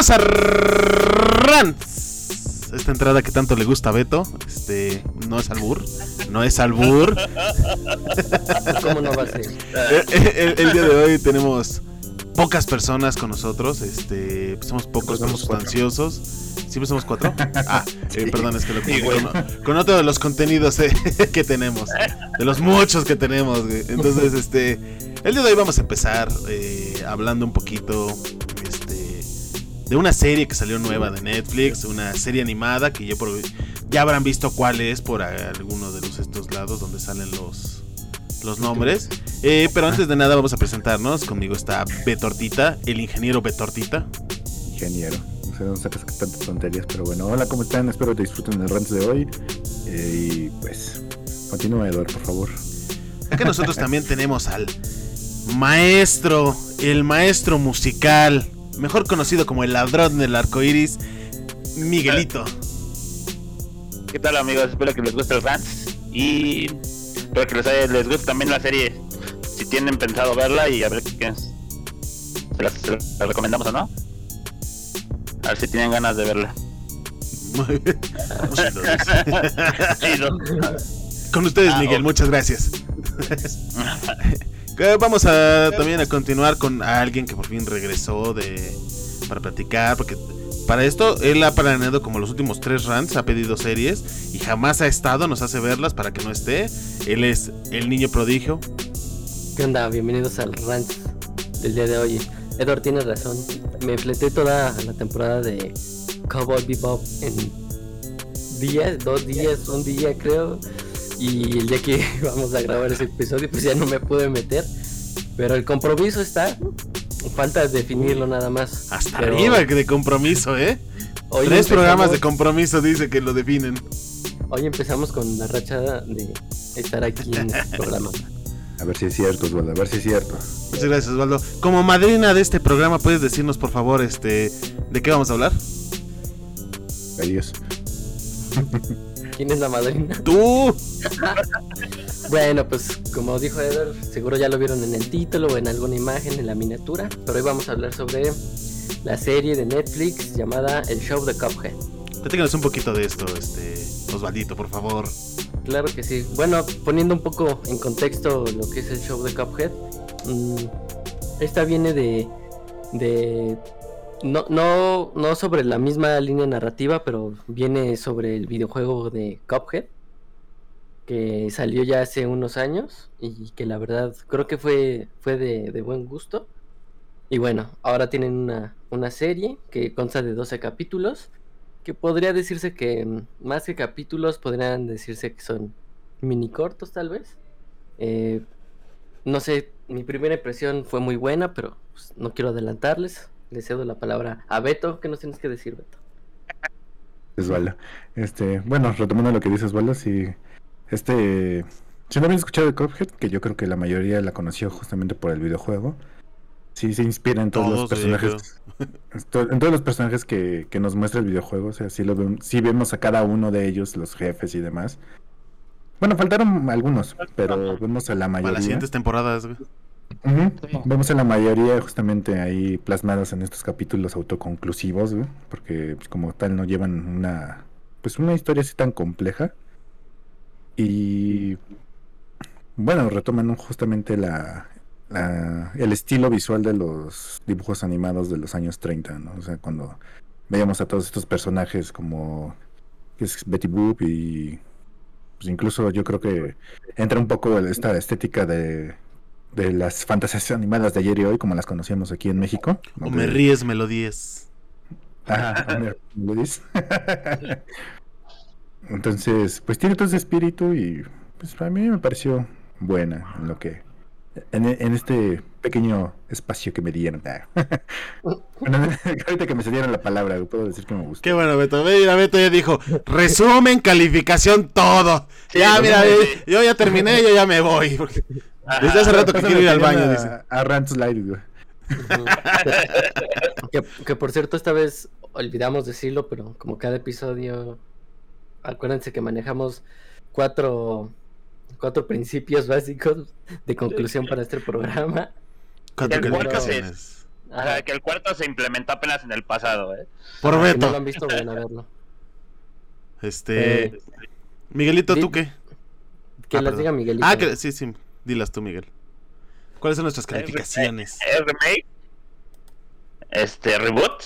Bienvenidos a Rants. Esta entrada que tanto le gusta a Beto. Este, no es albur. No es albur. ¿Cómo no va a ser? Eh, eh, el, el día de hoy tenemos pocas personas con nosotros. Este, somos pocos, Somos somos cuatro. ansiosos. ¿Siempre somos cuatro? Ah, eh, perdón, es que lo Sí, confundí güey. con, con otro de los contenidos eh, que tenemos. De los muchos que tenemos. Entonces, este, el día de hoy vamos a empezar eh, hablando un poquito de una serie que salió nueva de Netflix, una serie animada que ya, por- ya habrán visto cuál es por alguno de los estos lados donde salen los, los nombres. Eh, pero antes de nada vamos a presentarnos. Conmigo está Betortita, el ingeniero Betortita. Ingeniero. No sé dónde sacas tantas tonterías, pero bueno. Hola, ¿cómo están? Espero que disfruten el rant de hoy. Eh, y pues, continúa, Eduardo, por favor. Acá nosotros también tenemos al maestro, el maestro musical, mejor conocido como el ladrón del arco iris, Miguelito. ¿Qué tal amigos? Espero que les guste el Rants y espero que les, haya- les guste también la serie. Si tienen pensado verla y a ver qué es. Se las recomendamos o no. A ver si tienen ganas de verla. Muy bien. Con ustedes, Ah, Miguel, muchas gracias. Que Vamos a también a continuar con alguien que por fin regresó de para platicar, porque para esto él ha planeado como los últimos tres runs, ha pedido series y jamás ha estado, nos hace verlas para que no esté. Él es el niño prodigio. ¿Qué onda? Bienvenidos al rant del día de hoy. Edward tiene razón. Me fleté toda la temporada de Cowboy Bebop en días, dos días, un día creo. Y el día que vamos a grabar ese episodio, pues ya no me pude meter. Pero el compromiso está. Falta definirlo nada más. Hasta Pero arriba de compromiso, ¿eh? hoy Tres programas de compromiso dice que lo definen. Hoy empezamos con la racha de estar aquí en el programa. A ver si es cierto, Osvaldo, a ver si es cierto. Muchas gracias, Osvaldo. Como madrina de este programa, ¿puedes decirnos, por favor, este, de qué vamos a hablar? Adiós. ¿Quién es la madrina? ¡Tú! Bueno, pues como dijo Eder, seguro ya lo vieron en el título o en alguna imagen en la miniatura, pero hoy vamos a hablar sobre la serie de Netflix llamada El Show de Cuphead. Platícanos un poquito de esto, este, Osvaldito, por favor. Claro que sí. Bueno, poniendo un poco en contexto lo que es el show de Cuphead, mm, esta viene de, de no, no, no sobre la misma línea narrativa, pero viene sobre el videojuego de Cuphead, que salió ya hace unos años y que la verdad creo que fue, fue de, de buen gusto. Y bueno, ahora tienen una, una serie que consta de 12 capítulos, que podría decirse que mm, más que capítulos podrían decirse que son mini cortos tal vez. Eh, no sé, mi primera impresión fue muy buena, pero pues, no quiero adelantarles. Le cedo la palabra a Beto. ¿Qué nos tienes que decir, Beto? Osvaldo. Este, bueno, retomando lo que dice Osvaldo, si este, si no habían escuchado de Cuphead, que yo creo que la mayoría la conoció justamente por el videojuego, sí se inspira en todos, los Todos, personajes, en todos los personajes que, que nos muestra el videojuego, o sea, sí, lo sí vemos a cada uno de ellos, los jefes y demás. Bueno, faltaron algunos, pero vemos a la Para mayoría. las siguientes temporadas, güey. Vemos a la mayoría justamente ahí plasmadas en estos capítulos autoconclusivos, porque pues, como tal no llevan una pues una historia así tan compleja. Y bueno, retoman justamente la, la- el estilo visual de los dibujos animados de los años 30, ¿no? O sea, cuando veíamos a todos estos personajes como que es Betty Boop y pues incluso yo creo que entra un poco esta estética de de las fantasías animadas de ayer y hoy, como las conocíamos aquí en México. O me ríes, me lo diez. Ajá, Homer Ludis. Entonces, pues tiene todo ese espíritu y pues a mí me pareció buena en lo que en, en este pequeño espacio que me dieron. Ah. Bueno, ahorita que me cedieron la palabra, puedo decir que me gustó. Qué bueno, Beto. Mira, Beto ya dijo, resumen, calificación, todo. ya, no mira, yo ya terminé, yo ya me voy. porque Desde hace rato que quiero ir al baño, dice. a, Rant Slide, güey. que, que por cierto, esta vez olvidamos decirlo, pero como cada episodio, acuérdense que manejamos cuatro, cuatro principios básicos de conclusión para este programa. Cuatro Bueno. O sea, que el cuarto se implementó apenas en el pasado, ¿eh? Por Ah, no lo han visto, vayan a verlo. Este. Eh, Miguelito, ¿tú qué? Que Ah, las perdón. diga Miguelito. Ah, que, sí, sí. Dilas tú, Miguel. ¿Cuáles son nuestras calificaciones? ¿Es remake? Este, reboot,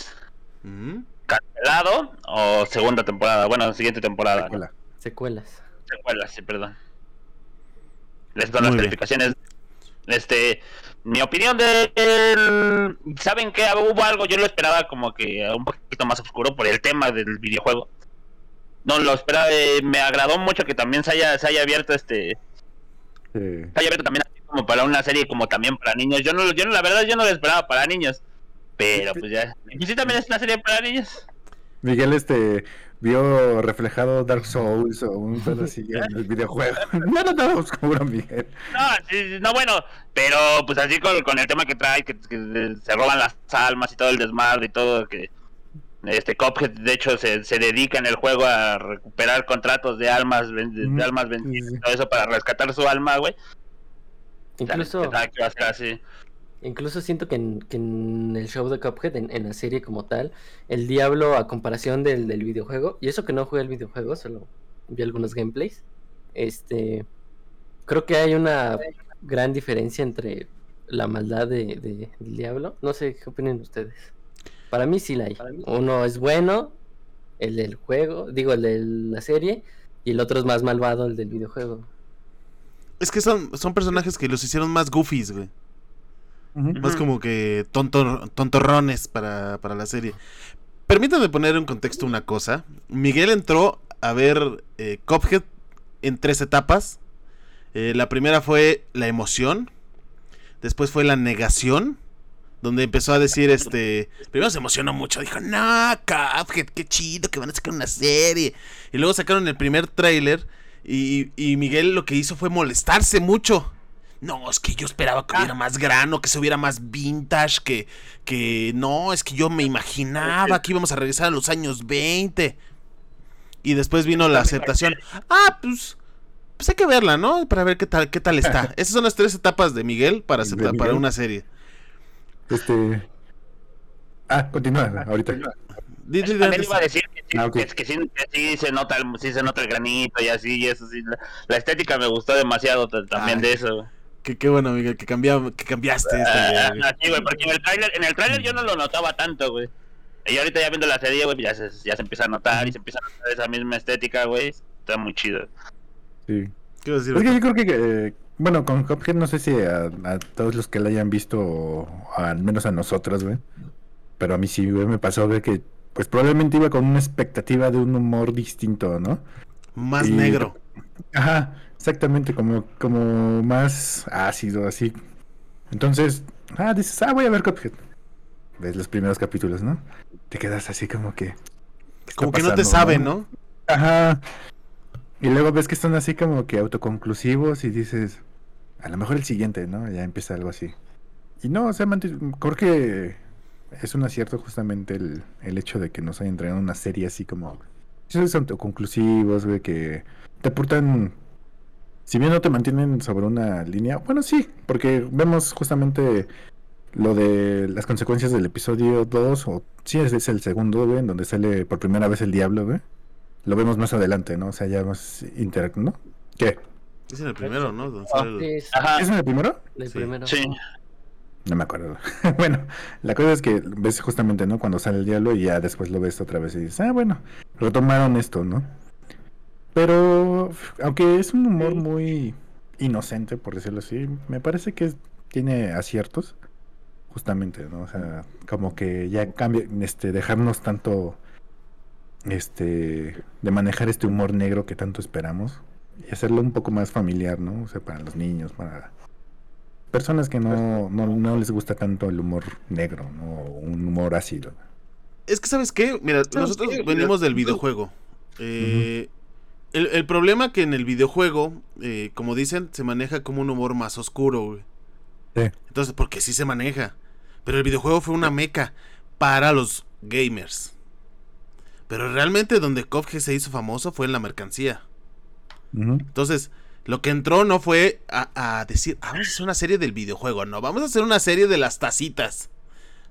Mm. cancelado o segunda temporada. Bueno, siguiente temporada. Secuelas. Secuela, sí, perdón. Les doy las bien. calificaciones. Este, mi opinión de ¿Saben qué? Hubo algo, yo lo esperaba como que un poquito más oscuro por el tema del videojuego. No, lo esperaba, eh, me agradó mucho que también se haya, se haya abierto este, Sí. haya abierto también así como para una serie como también para niños. Yo no, yo no, la verdad yo no lo esperaba para niños. Pero pues ya. Y sí también es una serie para niños. Miguel este vio reflejado Dark Souls o un pedo así en el videojuego. No, no, no, oscuro, Miguel. No, sí, no, bueno, pero pues así con, con el tema que trae, que, que se roban las almas y todo el desmadre y todo, que este Cuphead de hecho se, se dedica en el juego a recuperar contratos de almas, ven- de, almas vencidas sí, y todo eso para rescatar su alma, güey. Incluso, que así. incluso siento que en, que en el show de Cuphead, en, en la serie como tal, el diablo a comparación del, del videojuego, y eso que no jugué el videojuego, solo vi algunos gameplays, este, creo que hay una gran diferencia entre la maldad de, de- del diablo. No sé qué opinan ustedes. Para mí sí la hay. Uno es bueno, el del juego, digo, el de la serie, y el otro es más malvado, el del videojuego. Es que son, son personajes que los hicieron más goofies, güey. Más como que tontor, tontorrones para, para la serie. Permítanme poner en contexto una cosa. Miguel entró a ver eh, Cuphead en tres etapas. Eh, la primera fue la emoción. Después fue la negación. Donde empezó a decir, este... Primero se emocionó mucho. Dijo, no, Cuphead, qué chido que van a sacar una serie. Y luego sacaron el primer tráiler. Y, y Miguel lo que hizo fue molestarse mucho. No, es que yo esperaba que hubiera más grano, que se hubiera más vintage, que, que no, es que yo me imaginaba que íbamos a regresar a los años 20. Y después vino la aceptación. Ah, pues, pues hay que verla, ¿no? Para ver qué tal, qué tal está. Esas son las tres etapas de Miguel para ¿De aceptar para una serie. Este. Ah, continúa, ahorita. También iba a decir que sí, Ah, ok. que, que sí, que sí se nota el, sí se nota el granito y así, y eso sí. La, la estética me gustó demasiado también Ay, de eso. que qué bueno, Miguel, que, cambia, que cambiaste esta Ah, idea, güey. Así, güey, porque en el tráiler, en el tráiler yo no lo notaba tanto, güey. Y ahorita ya viendo la serie, güey, ya se, ya se empieza a notar y se empieza a notar esa misma estética, güey. Está muy chido. Sí. ¿Qué decir, Es que yo creo que, eh, bueno, con Cuphead no sé si a, a todos los que la hayan visto, o al menos a nosotros, güey. Pero a mí sí, güey, me pasó, güey, que pues probablemente iba con una expectativa de un humor distinto, ¿no? Más y- negro. Ajá, exactamente, como, como más ácido, así. Entonces, ah, dices, ah, voy a ver Cuphead. Ves los primeros capítulos, ¿no? Te quedas así como que... ¿qué está Como que no te sabe, ¿no? Ajá. Y luego ves que están así como que autoconclusivos y dices, a lo mejor el siguiente, ¿no? Ya empieza algo así. Y no, o sea, creo que es un acierto justamente el, el hecho de que nos hayan traído una serie así como... Esos autoconclusivos, güey, que te aportan... Si bien no te mantienen sobre una línea, bueno, sí, porque vemos justamente lo de las consecuencias del episodio 2, o sí, es el segundo, güey, en donde sale por primera vez el diablo, güey. Lo vemos más adelante, ¿no? O sea, ya más interacto, ¿no? ¿Qué? Es en el primero, ¿no? Es Ajá. ¿Es en el primero? el sí. primero. Sí. No me acuerdo. bueno, la cosa es que ves justamente, ¿no? Cuando sale el diablo y ya después lo ves otra vez y dices, ah, bueno, retomaron esto, ¿no? Pero, aunque es un humor muy inocente, por decirlo así, me parece que tiene aciertos, justamente, ¿no? O sea, como que ya cambia, este, dejarnos tanto, este, de manejar este humor negro que tanto esperamos y hacerlo un poco más familiar, ¿no? O sea, para los niños, para personas que no, no, no les gusta tanto el humor negro, ¿no? O un humor ácido. Es que, ¿sabes qué? Mira, nosotros venimos del videojuego. Eh, el, el problema que en el videojuego, eh, como dicen, se maneja como un humor más oscuro, güey. Sí. Entonces, porque sí se maneja. Pero el videojuego fue una meca para los gamers. Pero realmente donde Cuphead se hizo famoso fue en la mercancía. Entonces, lo que entró no fue a, a decir, "Ah, vamos a hacer una serie del videojuego, no, vamos a hacer una serie de las tacitas.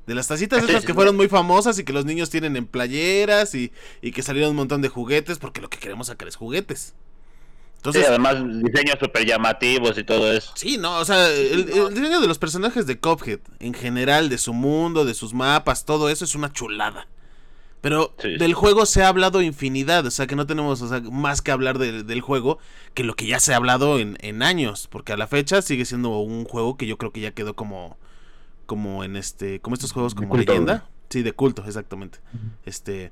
De las tacitas estas que fueron muy famosas y que los niños tienen en playeras y, y que salieron un montón de juguetes, porque lo que queremos sacar es juguetes. Entonces, sí, además diseños súper llamativos y todo eso. Sí, no, o sea, el, diseño de los personajes de Cuphead, en general, de su mundo, de sus mapas, todo eso es una chulada. Pero del juego se ha hablado infinidad, o sea que no tenemos más que hablar del juego que lo que ya se ha hablado en, en, años, porque a la fecha sigue siendo un juego que yo creo que ya quedó como, como en este, como estos juegos como leyenda, sí, de culto, exactamente. Este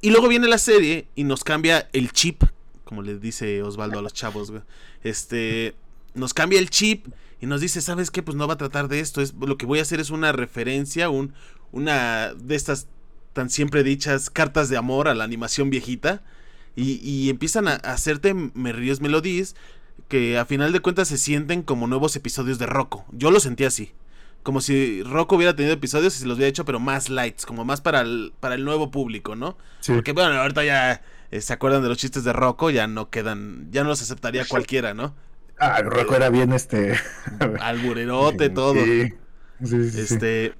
y luego viene la serie y nos cambia el chip, como le dice Osvaldo a los chavos, Este nos cambia el chip y nos dice, ¿sabes qué? Pues no va a tratar de esto, es lo que voy a hacer es una referencia, un una de estas tan siempre dichas cartas de amor a la animación viejita. Y, empiezan a, hacerte Merríos Melodies que a final de cuentas se sienten como nuevos episodios de Rocco. Yo lo sentí así. Como si Rocco hubiera tenido episodios y se los hubiera hecho, pero más lights, como más para el, para el nuevo público, ¿no? Porque bueno, ahorita ya eh, se acuerdan de los chistes de Rocco, ya no quedan, ya no los aceptaría cualquiera, ¿no? Ah, Rocco era bien este. Alburerote, todo. Sí. Sí, sí, este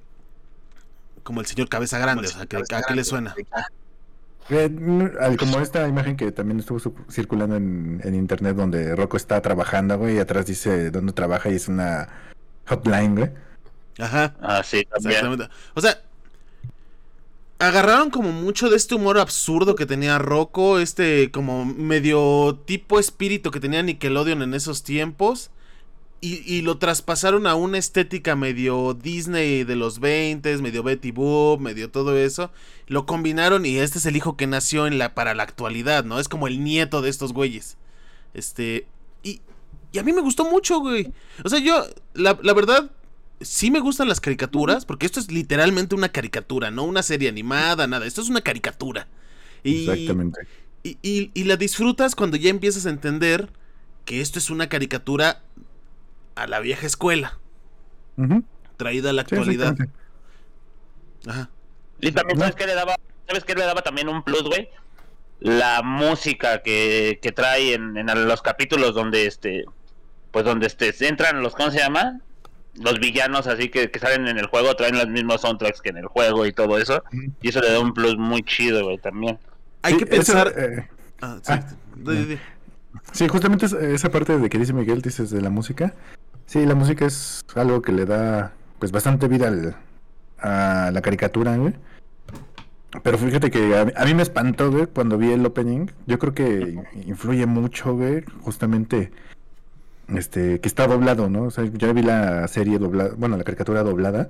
como el señor Cabeza Grande, o sea, que, ¿a qué le suena? Como esta imagen que también estuvo circulando en, internet donde Rocco está trabajando, güey, y atrás dice dónde trabaja y es una hotline, güey. Ajá. Ah, sí, Exactamente. O sea, agarraron como mucho de este humor absurdo que tenía Rocco, este como medio tipo espíritu que tenía Nickelodeon en esos tiempos y, lo traspasaron a una estética medio Disney de los 20, medio Betty Boop, medio todo eso. Lo combinaron y este es el hijo que nació en la, para la actualidad, ¿no? Es como el nieto de estos güeyes. Este. Y, y a mí me gustó mucho, güey. O sea, yo, la, la verdad, sí me gustan las caricaturas, porque esto es literalmente una caricatura, no una serie animada, nada. Esto es una caricatura. Y, Exactamente. Y, y, y, la disfrutas cuando ya empiezas a entender que esto es una caricatura a la vieja escuela. Traída a la actualidad. Ajá. Y también, ¿sabes qué le daba? ¿Sabes qué le daba también un plus, güey? La música que, que trae en, en, los capítulos donde este pues donde este entran los ¿cómo se llama? los villanos así que, que, salen en el juego traen los mismos soundtracks que en el juego y todo eso y eso le da un plus muy chido güey también hay que pensar eh, ah, sí. Ah, sí, justamente esa parte de que dice Miguel dices de la música Sí, la música es algo que le da pues bastante vida a la caricatura. Pero fíjate que a, mí me espantó, güey, cuando vi el opening. Yo creo que influye mucho, justamente este que está doblado, ¿no? O sea, yo vi la serie doblada, bueno, la caricatura doblada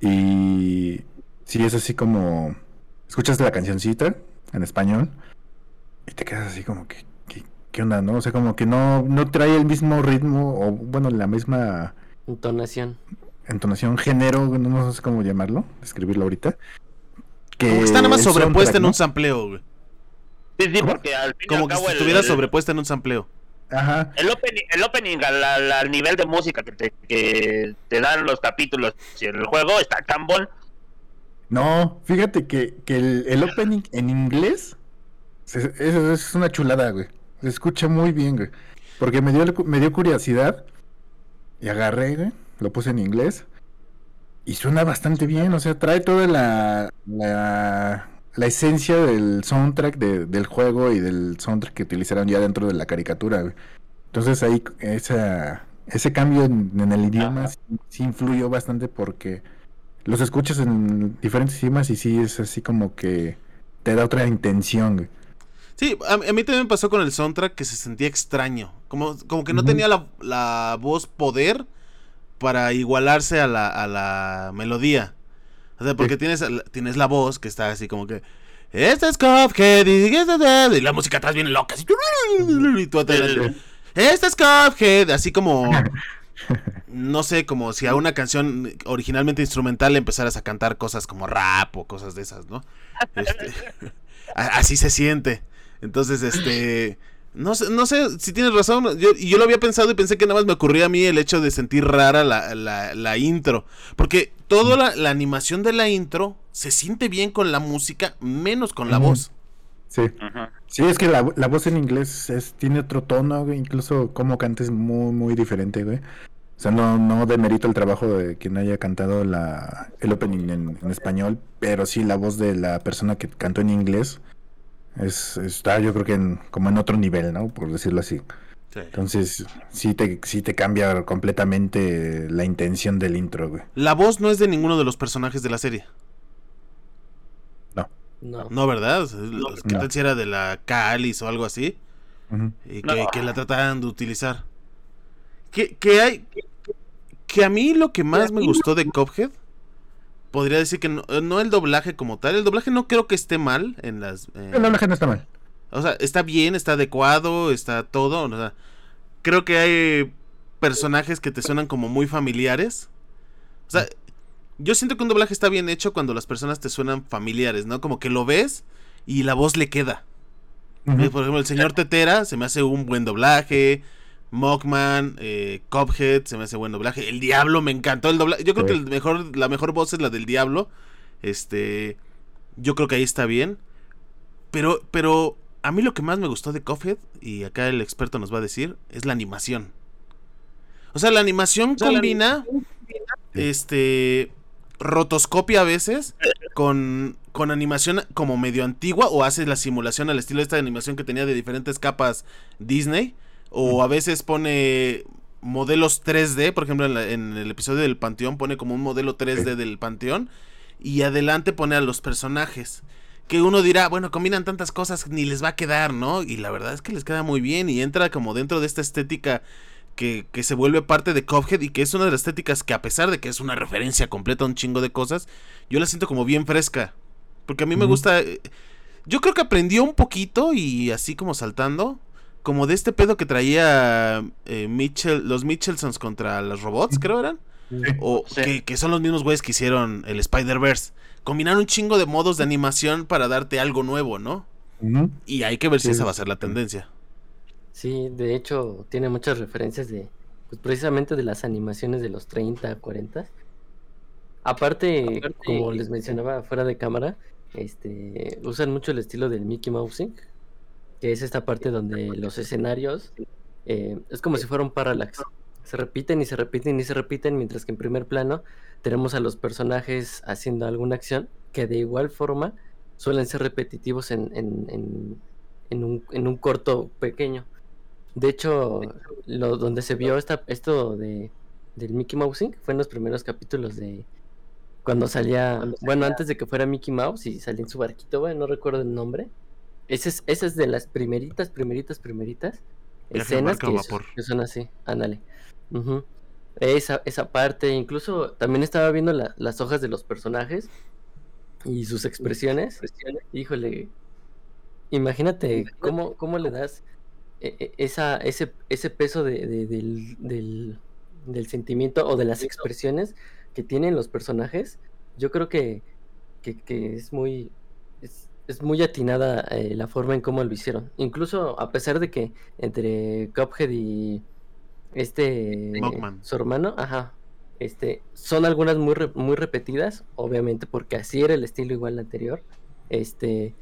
y sí es así como escuchas la cancioncita en español y te quedas así como que ¿qué onda, no? O sea, como que no, no trae el mismo ritmo o, bueno, la misma... Entonación. Entonación, género, no, sé cómo llamarlo, escribirlo ahorita. Que como que está nada más sobrepuesta en un sampleo, güey. Sí, sí, porque al fin Como que si estuviera sobrepuesta en un sampleo. Ajá. El opening, el opening al, nivel de música que te, que te dan los capítulos y el juego está tan bon. No, fíjate que, que el, el, opening en inglés es, es una chulada, güey. Se escucha muy bien, güey. Porque me dio, me dio curiosidad y agarré, güey. Lo puse en inglés. Y suena bastante bien, o sea, trae toda la, la, la esencia del soundtrack del juego y del soundtrack que utilizaron ya dentro de la caricatura, güey. Entonces ahí esa, ese cambio en, el idioma sí, influyó bastante porque los escuchas en diferentes idiomas y sí es así como que te da otra intención, güey. Sí, a, mí también me pasó con el soundtrack que se sentía extraño. Como, como que no tenía la, la, voz poder para igualarse a la, a la melodía. O sea, porque tienes, tienes la voz que está así como que. Este es Cuphead y, la música atrás viene loca. Así, y tú este es Cuphead. Así como. No sé, como si a una canción originalmente instrumental le empezaras a cantar cosas como rap o cosas de esas, ¿no? Este, así se siente. Entonces, este... No sé, no sé si tienes razón. Yo, yo lo había pensado y pensé que nada más me ocurría a mí el hecho de sentir rara la, la, intro. Porque toda la, animación de la intro se siente bien con la música, menos con la voz. Sí. Sí, es que la, voz en inglés es, tiene otro tono, güey. Incluso como cantes muy, muy diferente, güey. O sea, no, no demerito el trabajo de quien haya cantado la, el opening en, español, pero sí la voz de la persona que cantó en inglés es, está yo creo que como en otro nivel, ¿no? Por decirlo así. Entonces, sí te, sí te cambia completamente la intención del intro, güey. La voz no es de ninguno de los personajes de la serie. No. No. No, ¿verdad? ¿Qué tal si era de la Cáliz o algo así? Y que, la trataran de utilizar. Que, que hay. Que a mí lo que más me gustó de Cophead. Podría decir que no, el doblaje como tal. El doblaje no creo que esté mal en las. El doblaje no está mal. O sea, está bien, está adecuado, está todo. O sea, creo que hay personajes que te suenan como muy familiares. O sea, yo siento que un doblaje está bien hecho cuando las personas te suenan familiares, ¿no? Como que lo ves y la voz le queda. Por ejemplo, el señor Tetera se me hace un buen doblaje. Mockman, eh, Cophead, se me hace buen doblaje. El Diablo me encantó el doblaje. Yo creo que el mejor, la mejor voz es la del Diablo. Este, yo creo que ahí está bien. Pero, pero a mí lo que más me gustó de Cophead, y acá el experto nos va a decir, es la animación. O sea, la animación combina, este, rotoscopia a veces con, con animación como medio antigua o hace la simulación al estilo de esta animación que tenía de diferentes capas Disney. O a veces pone modelos 3D, por ejemplo en, el episodio del Panteón pone como un modelo 3D del Panteón y adelante pone a los personajes que uno dirá, bueno, combinan tantas cosas, ni les va a quedar, ¿no? Y la verdad es que les queda muy bien y entra como dentro de esta estética que, que se vuelve parte de Cuphead y que es una de las estéticas que a pesar de que es una referencia completa a un chingo de cosas, yo la siento como bien fresca. Porque a mí me gusta... Eh, yo creo que aprendió un poquito y así como saltando, como de este pedo que traía eh, Mitchell, los Mitchelsons contra los robots, creo eran. O Que, que, son los mismos güeyes que hicieron el Spider-Verse combinar un chingo de modos de animación para darte algo nuevo, ¿no? Y hay que ver si esa va a ser la tendencia. Sí, de hecho tiene muchas referencias de, pues precisamente de las animaciones de los 30, 40. Aparte, como les mencionaba fuera de cámara, este, usan mucho el estilo del Mickey Mouse que es esta parte donde los escenarios eh, es como si fuera un parallax. Se repiten y se repiten y se repiten, mientras que en primer plano tenemos a los personajes haciendo alguna acción que de igual forma suelen ser repetitivos en, en, en, un, en un, corto pequeño. De hecho, lo, donde se vio esta, esto de, del Mickey Mouse fue en los primeros capítulos de cuando salía, bueno, antes de que fuera Mickey Mouse y salía en su barquito, bueno, no recuerdo el nombre. Ese es, de las primeritas, primeritas, primeritas escenas que, que, son así, ándale. Esa, esa parte, incluso también estaba viendo las hojas de los personajes y sus expresiones. Híjole, imagínate cómo, cómo le das e, e, esa, ese, ese peso de, del, del, sentimiento o de las expresiones que tienen los personajes. Yo creo que, que, es muy es, muy atinada eh, la forma en cómo lo hicieron. Incluso a pesar de que entre Cuphead y este su hermano, ajá, este, son algunas muy muy repetidas, obviamente porque así era el estilo igual anterior. Este,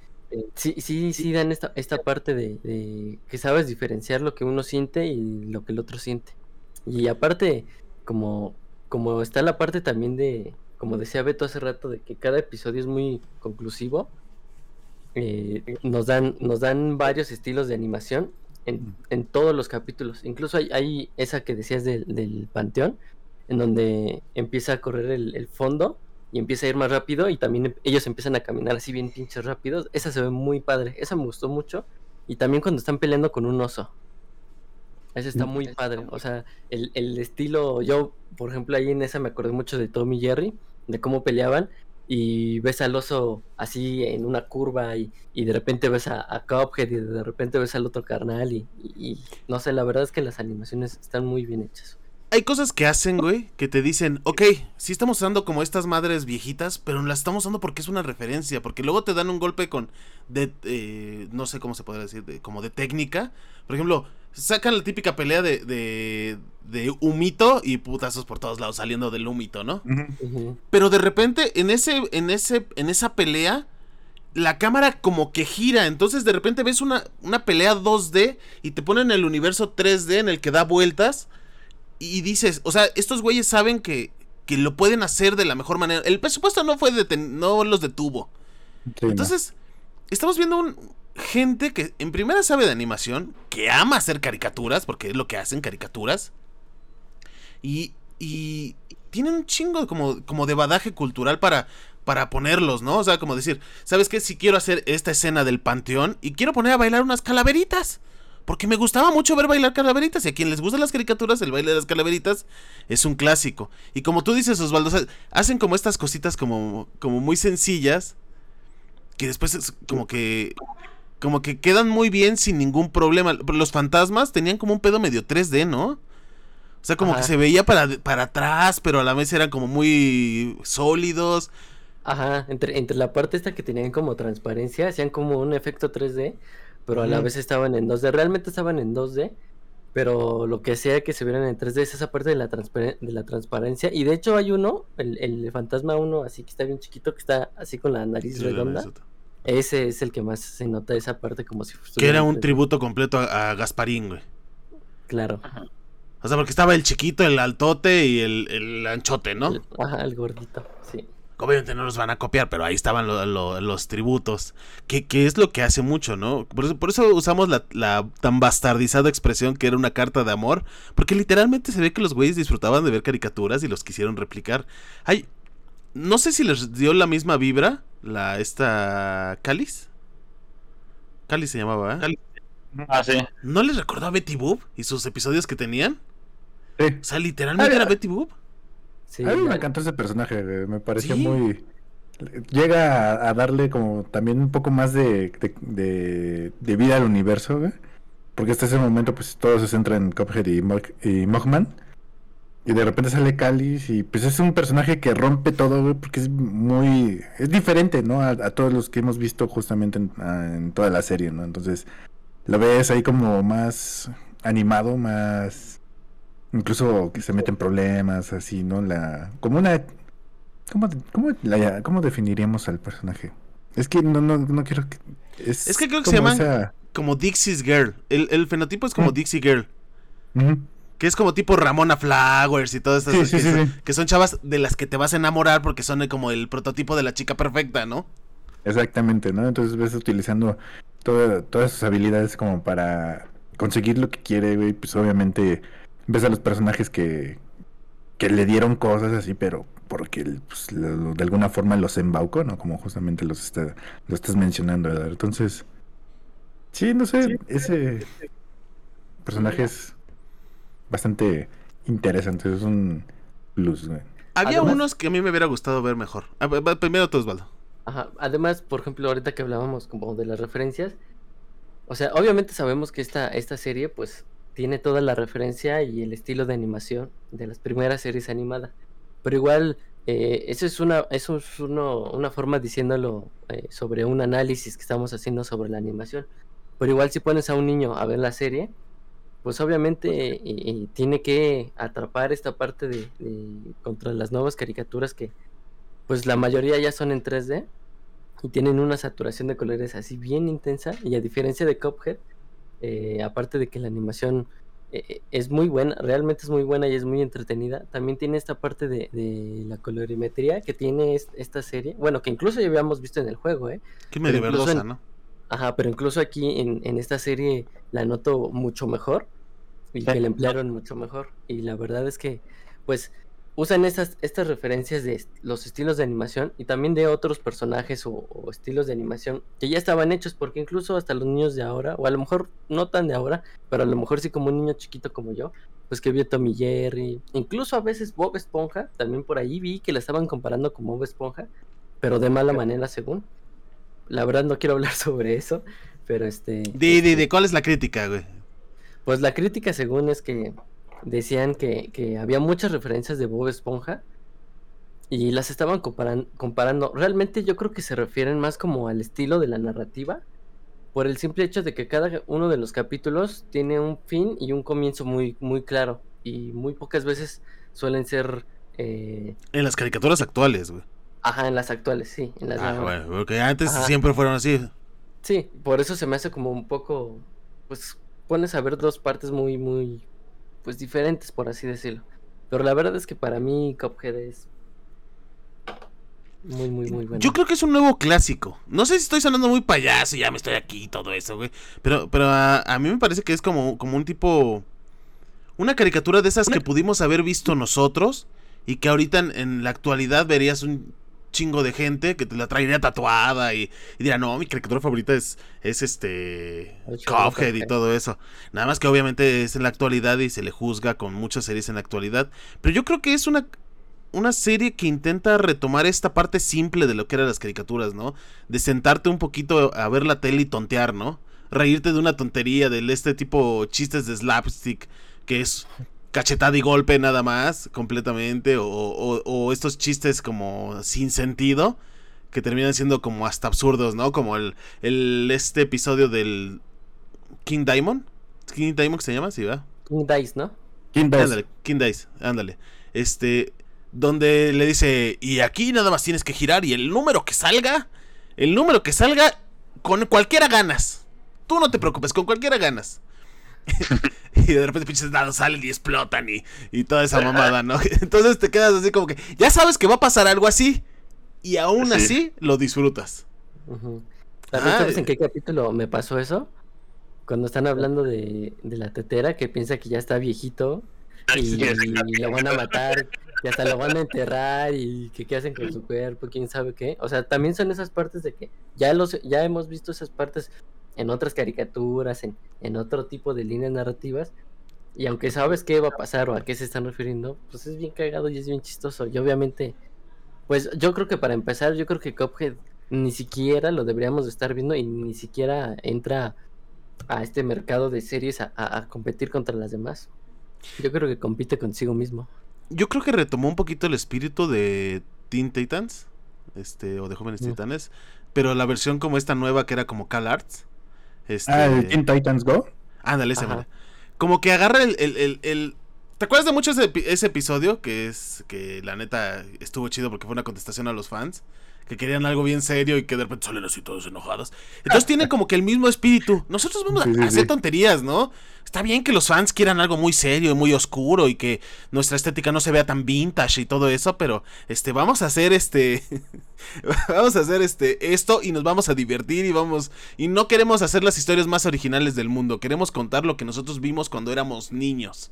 sí, sí, sí dan esta, esta parte de, que sabes diferenciar lo que uno siente y lo que el otro siente. Y aparte, como, como está la parte también de, como decía Beto hace rato, de que cada episodio es muy conclusivo, eh, nos, dan, nos dan varios estilos de animación en, todos los capítulos. Incluso hay, esa que decías del, panteón, en donde empieza a correr el, fondo y empieza a ir más rápido y también em, ellos empiezan a caminar así bien pinches rápidos. Esa se ve muy padre, esa me gustó mucho. Y también cuando están peleando con un oso. Esa está muy padre. O sea, el, el estilo, yo, por ejemplo, ahí en esa me acordé mucho de Tom y Jerry, de cómo peleaban y ves al oso así en una curva y, de repente ves a, a Cuphead y de repente ves al otro carnal y, y, no sé, la verdad es que las animaciones están muy bien hechas. Hay cosas que hacen, güey, que te dicen, ok, sí estamos usando como estas madres viejitas, pero las estamos usando porque es una referencia, porque luego te dan un golpe con, de, eh, no sé cómo se podría decir, como de técnica. Por ejemplo, sacan la típica pelea de, de, de, humito y putazos por todos lados saliendo del humito, ¿no? Pero de repente en ese, en ese, en esa pelea, la cámara como que gira, entonces de repente ves una, una pelea 2D y te ponen el universo 3D en el que da vueltas y dices, o sea, estos güeyes saben que, que lo pueden hacer de la mejor manera. El presupuesto no fue no los detuvo. Entonces, estamos viendo un gente que en primera sabe de animación, que ama hacer caricaturas, porque es lo que hacen, caricaturas. Y, y tienen un chingo como, como de badaje cultural para, para ponerlos, ¿no? O sea, como decir, ¿sabes qué? Si quiero hacer esta escena del panteón y quiero poner a bailar unas calaveritas. Porque me gustaba mucho ver bailar calaveritas. Y a quien les gustan las caricaturas, el baile de las calaveritas es un clásico. Y como tú dices, Osvaldo, hacen como estas cositas como, como muy sencillas. Que después es como que. Como que quedan muy bien sin ningún problema. Los fantasmas tenían como un pedo medio 3D, ¿no? O sea, como que se veía para, para atrás, pero a la vez eran como muy sólidos. Ajá, entre, entre la parte esta que tenían como transparencia, hacían como un efecto 3D, pero a la vez estaban en 2D. Realmente estaban en 2D, pero lo que hacía que se vieran en 3D es esa parte de la, de la transparencia. Y de hecho hay uno, el, el fantasma uno, así que está bien chiquito, que está así con la nariz redonda. Ese es el que más se nota esa parte como si fuera... Que era un tributo completo a, Gasparín, güey. Claro. O sea, porque estaba el chiquito, el altote y el, el anchote, ¿no? ajá, el gordito, sí. Obviamente no los van a copiar, pero ahí estaban los tributos. Que, es lo que hace mucho, ¿no? Por eso, usamos la, tan bastardizada expresión que era una carta de amor. Porque literalmente se ve que los güeyes disfrutaban de ver caricaturas y los quisieron replicar. Hay. No sé si les dio la misma vibra. La. esta. Cáliz. Cáliz se llamaba, ¿eh? Ah, sí. ¿No les recordó a Betty Boop y sus episodios que tenían? Sí. O sea, literalmente era Betty Boop a mí me encantó ese personaje, me pareció muy... Llega a, darle como también un poco más de, de, vida al universo, Porque hasta ese momento pues todo se centra en Cuphead y, y Mogman. Y de repente sale Cáliz y pues es un personaje que rompe todo, porque es muy... Es diferente, ¿no? A, todos los que hemos visto justamente en, en, toda la serie, ¿no? Entonces lo ves ahí como más animado, más incluso que se meten problemas, así, ¿no? La, como una... ¿Cómo, cómo, la, cómo definiríamos al personaje? Es que no, no, no quiero que... Es, que creo que se llaman como Dixie's Girl. El, el fenotipo es como mm. Dixie Girl. Que es como tipo Ramona Flowers y todas estas que, que, son chavas de las que te vas a enamorar porque son como el prototipo de la chica perfecta, ¿no? Exactamente, ¿no? Entonces ves utilizando todas sus habilidades como para conseguir lo que quiere, güey. Pues obviamente ves a los personajes que, que le dieron cosas así, pero porque pues, de alguna forma los embaucó, ¿no? Como justamente los está, lo estás mencionando, ¿verdad? Entonces, sí, no sé, ese personaje es bastante interesante, es un plus, güey. Había unos que a mí me hubiera gustado ver mejor. Primero tú, Osvaldo. Ajá. Además, por ejemplo, ahorita que hablábamos como de las referencias, o sea, obviamente sabemos que esta, esta serie, pues, tiene toda la referencia y el estilo de animación de las primeras series animadas. Pero igual, eh, eso es una, eso es una forma diciéndolo eh, sobre un análisis que estamos haciendo sobre la animación. Pero igual si pones a un niño a ver la serie, pues obviamente eh, tiene que atrapar esta parte de, contra las nuevas caricaturas que pues la mayoría ya son en 3D y tienen una saturación de colores así bien intensa y a diferencia de Cuphead eh, aparte de que la animación eh, eh, es muy buena, realmente es muy buena y es muy entretenida, también tiene esta parte de, la colorimetría que tiene esta serie, bueno, que incluso ya habíamos visto en el juego, ¿eh? Que medio verdosa, ¿no? Ajá, pero incluso aquí en, esta serie la noto mucho mejor y que la emplearon mucho mejor. Y la verdad es que, pues, usan estas, estas referencias de los estilos de animación y también de otros personajes o, estilos de animación que ya estaban hechos, porque incluso hasta los niños de ahora, o a lo mejor no tan de ahora, pero a lo mejor sí como un niño chiquito como yo, pues que vio Tommy Jerry, incluso a veces Bob Esponja, también por ahí vi que la estaban comparando con Bob Esponja, pero de mala manera según. La verdad no quiero hablar sobre eso, pero este... Di, di, di, ¿cuál es la crítica, güey? Pues la crítica según es que decían que, había muchas referencias de Bob Esponja y las estaban comparando. Realmente yo creo que se refieren más como al estilo de la narrativa, por el simple hecho de que cada uno de los capítulos tiene un fin y un comienzo muy, muy claro y muy pocas veces suelen ser... Eh, en las caricaturas actuales, güey. Ajá, en las actuales, sí. En las ah, bueno, porque antes siempre fueron así. Sí, por eso se me hace como un poco, pues pones a ver dos partes muy, muy pues diferentes, por así decirlo. Pero la verdad es que para mí Cuphead es muy, muy, muy bueno. Yo creo que es un nuevo clásico. No sé si estoy sonando muy payaso y ya me estoy aquí y todo eso, güey. Pero, pero a, a mí me parece que es como, como un tipo... Una caricatura de esas que pudimos haber visto nosotros y que ahorita en, en la actualidad verías un chingo de gente que te la traería tatuada y, y dirá, no, mi caricatura favorita es, es este Cuphead y todo eso. Nada más que obviamente es en la actualidad y se le juzga con muchas series en la actualidad. Pero yo creo que es una, una serie que intenta retomar esta parte simple de lo que eran las caricaturas, ¿no? De sentarte un poquito a ver la tele y tontear, ¿no? Reírte de una tontería, de este tipo chistes de slapstick, que es cachetada y golpe nada más, completamente, o, o- o estos chistes como sin sentido, que terminan siendo como hasta absurdos, ¿no? Como el, el este episodio del King Diamond. King Diamond que se llama, sí, ¿verdad? King Dice, ¿no? King Dice. Ándale, King Dice, ándale. Este, donde le dice, y aquí nada más tienes que girar y el número que salga, el número que salga, con cualquiera ganas. Tú no te preocupes, con cualquiera ganas. y de repente pinches dados salen y explotan y, y toda esa mamada, ¿no? Entonces te quedas así como que, ya sabes que va a pasar algo así y aún Sí. así lo disfrutas. ¿También Ah, sabes en qué capítulo me pasó eso? Cuando están hablando de, de la tetera que piensa que ya está viejito y, ese y lo van a matar y hasta lo van a enterrar y que qué hacen con su cuerpo, quién sabe qué. O sea, también son esas partes de que ya los ya hemos visto esas partes en otras caricaturas, en, en otro tipo de líneas narrativas. Y aunque sabes qué va a pasar o a qué se están refiriendo, pues es bien cagado y es bien chistoso. Y obviamente, pues yo creo que para empezar, yo creo que Cuphead ni siquiera lo deberíamos de estar viendo y ni siquiera entra a este mercado de series a, a- a competir contra las demás. Yo creo que compite consigo mismo. Yo creo que retomó un poquito el espíritu de Teen Titans, este, o de Jóvenes Mm. Titanes, pero la versión como esta nueva que era como Cal Arts. Este, Ah, el Teen Titans Go. Ándale. Como que agarra el, el, el- el- ¿Te acuerdas de mucho ese, ese episodio? Que es que la neta estuvo chido porque fue una contestación a los fans. Que querían algo bien serio y que de repente salen así todos enojados. Entonces tiene como que el mismo espíritu. Nosotros vamos a Sí, hacer sí. tonterías, ¿no? Está bien que los fans quieran algo muy serio y muy oscuro y que nuestra estética no se vea tan vintage y todo eso, pero este vamos a hacer este vamos a hacer este esto y nos vamos a divertir y vamos y no queremos hacer las historias más originales del mundo, queremos contar lo que nosotros vimos cuando éramos niños.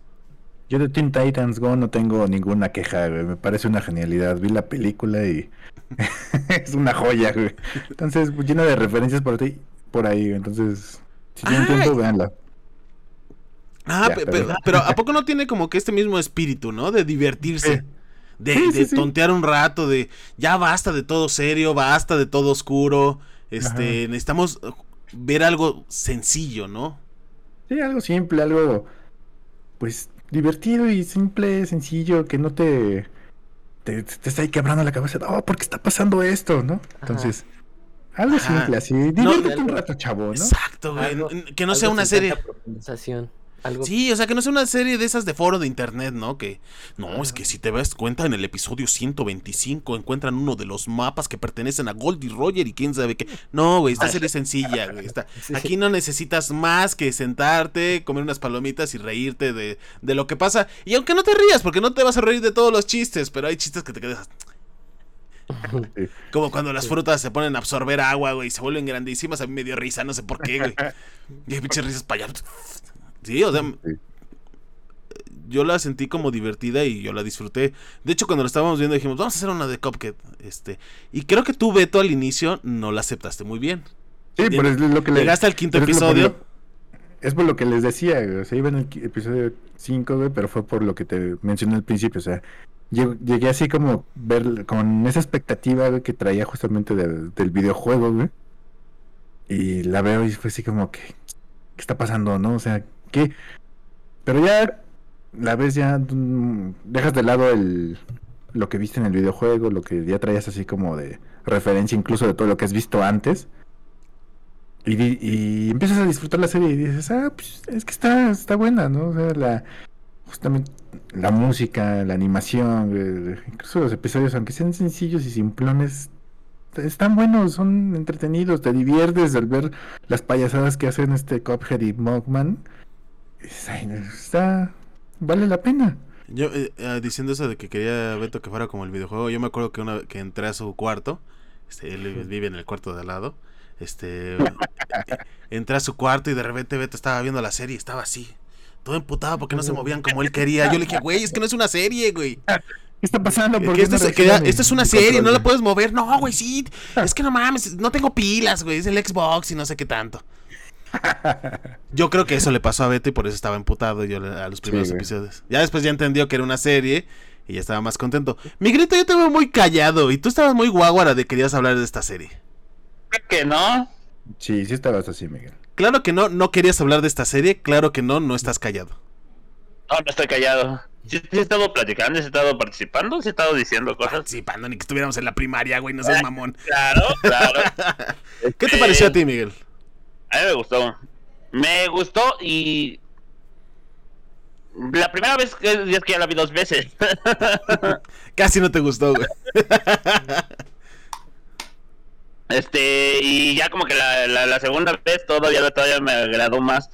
Yo de Teen Titans Go no tengo ninguna queja, güey. Me parece una genialidad. Vi la película y es una joya, güey. Entonces, llena de referencias por ahí. Por ahí, güey. entonces, si tienen tiempo, véanla. Ah, Ya, pero, pero ¿a poco no tiene como que este mismo espíritu, ¿no? De divertirse. De, Sí, de sí. tontear un rato, de ya basta de todo serio, basta de todo oscuro. Este, necesitamos ver algo sencillo, ¿no? Sí, algo simple, algo, pues, divertido y simple, sencillo, que no te, te, te está ahí quebrando la cabeza. Oh, ¿por qué está pasando esto, no? Entonces, algo Ajá. simple así. Diviértete un rato, chavo, ¿no? Exacto, güey. Algo- Que no sea una serie. profundización, Algo Sí, o sea, que no sea una serie de esas de foro de internet, ¿no? Que no, es que si te das cuenta en el episodio 125 encuentran uno de los mapas que pertenecen a Goldie Roger y quién sabe qué. No, güey, esta serie es sencilla, güey. Sí. Aquí no necesitas más que sentarte, comer unas palomitas y reírte de, de lo que pasa. Y aunque no te rías, porque no te vas a reír de todos los chistes, pero hay chistes que te quedas... Como cuando las frutas se ponen a absorber agua, güey, y se vuelven grandísimas. A mí me dio risa, no sé por qué, güey. Y hay pinches risas para allá. Sí, o sea, Sí. yo la sentí como divertida y yo la disfruté. De hecho, cuando lo estábamos viendo dijimos, vamos a hacer una de Cuphead. Este, y creo que tú, Beto, al inicio no la aceptaste muy bien. Sí, pero es lo que le- Llegaste al quinto episodio. Es por lo que les decía, güey, o sea, iba en el episodio 5, güey, pero fue por lo que te mencioné al principio, o sea, lleg- llegué así como ver con esa expectativa, güey, que traía justamente del- del videojuego, güey. Y la veo y fue así como que, ¿qué está pasando, no? O sea, ¿qué? Pero ya la ves ya, dejas de lado el, lo que viste en el videojuego, lo que ya traías así como de referencia incluso de todo lo que has visto antes. Y, y empiezas a disfrutar la serie y dices, ah, pues es que está, está buena, ¿no? O sea, la, justamente la música, la animación, güey, incluso los episodios, aunque sean sencillos y simplones, están buenos, son entretenidos, te diviertes al ver las payasadas que hacen este Cuphead y Mogman. Y dices, "Ay, no, Está, vale la pena. Yo, eh, eh, diciendo eso de que quería Beto que fuera como el videojuego, yo me acuerdo que una que entré a su cuarto, este, él vive en el cuarto de al lado, este, eh, entré a su cuarto y de repente Beto estaba viendo la serie estaba así, todo emputado porque no se movían como él quería. Yo le dije, güey, es que no es una serie, güey. ¿Qué está pasando? ¿Por Que qué esto, es, que esto es una serie, no la puedes mover. No, güey, sí. Es que no mames, no tengo pilas, güey. Es el Xbox y no sé qué tanto. Yo creo que eso le pasó a Beto y por eso estaba emputado yo a los primeros episodios. Ya después ya entendió que era una serie y ya estaba más contento. Miguelito, yo te veo muy callado y tú estabas muy guaguara de que querías hablar de esta serie. Que no. Sí, sí estabas así, Miguel. Claro que no, no querías hablar de esta serie. Claro que no, no estás callado. No, no estoy callado. Sí, sí he estado platicando, sí he estado participando, sí he estado diciendo cosas. Participando, ni que estuviéramos en la primaria, güey, no seas mamón. Claro, claro. ¿Qué te pareció a ti, Miguel? A mí me gustó. Me gustó y. La primera vez que, es que ya la vi dos veces. Casi no te gustó, güey. Este, y ya como que la, la, la segunda vez todavía, todavía me agradó más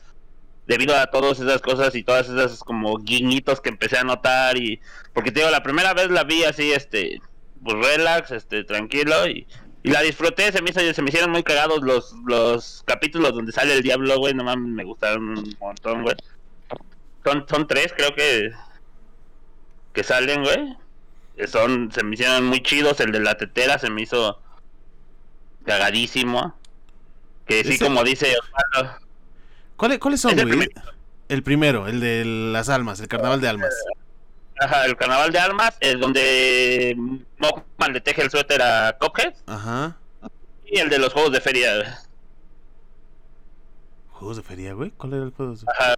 debido a todas esas cosas y todas esas como guiñitos que empecé a notar y porque te digo, la primera vez la vi así, este, pues relax, este, tranquilo y, y la disfruté, se me hizo, se me hicieron muy cagados los, los capítulos donde sale el diablo, güey, no mames, me gustaron un montón, güey. Son, son tres, creo que, que salen, güey. Son, se me hicieron muy chidos, el de la tetera se me hizo cagadísimo. Que sí, Ese- como dice Osvaldo, ¿Cuáles, ¿Cuáles son, güey? El primero, el de las almas, el carnaval de almas. Ajá, el carnaval de armas es donde Mockman le teje el suéter a Cuphead Ajá. y el de los juegos de feria. ¿Juegos de feria, güey? ¿Cuál era el juego? de- Ajá,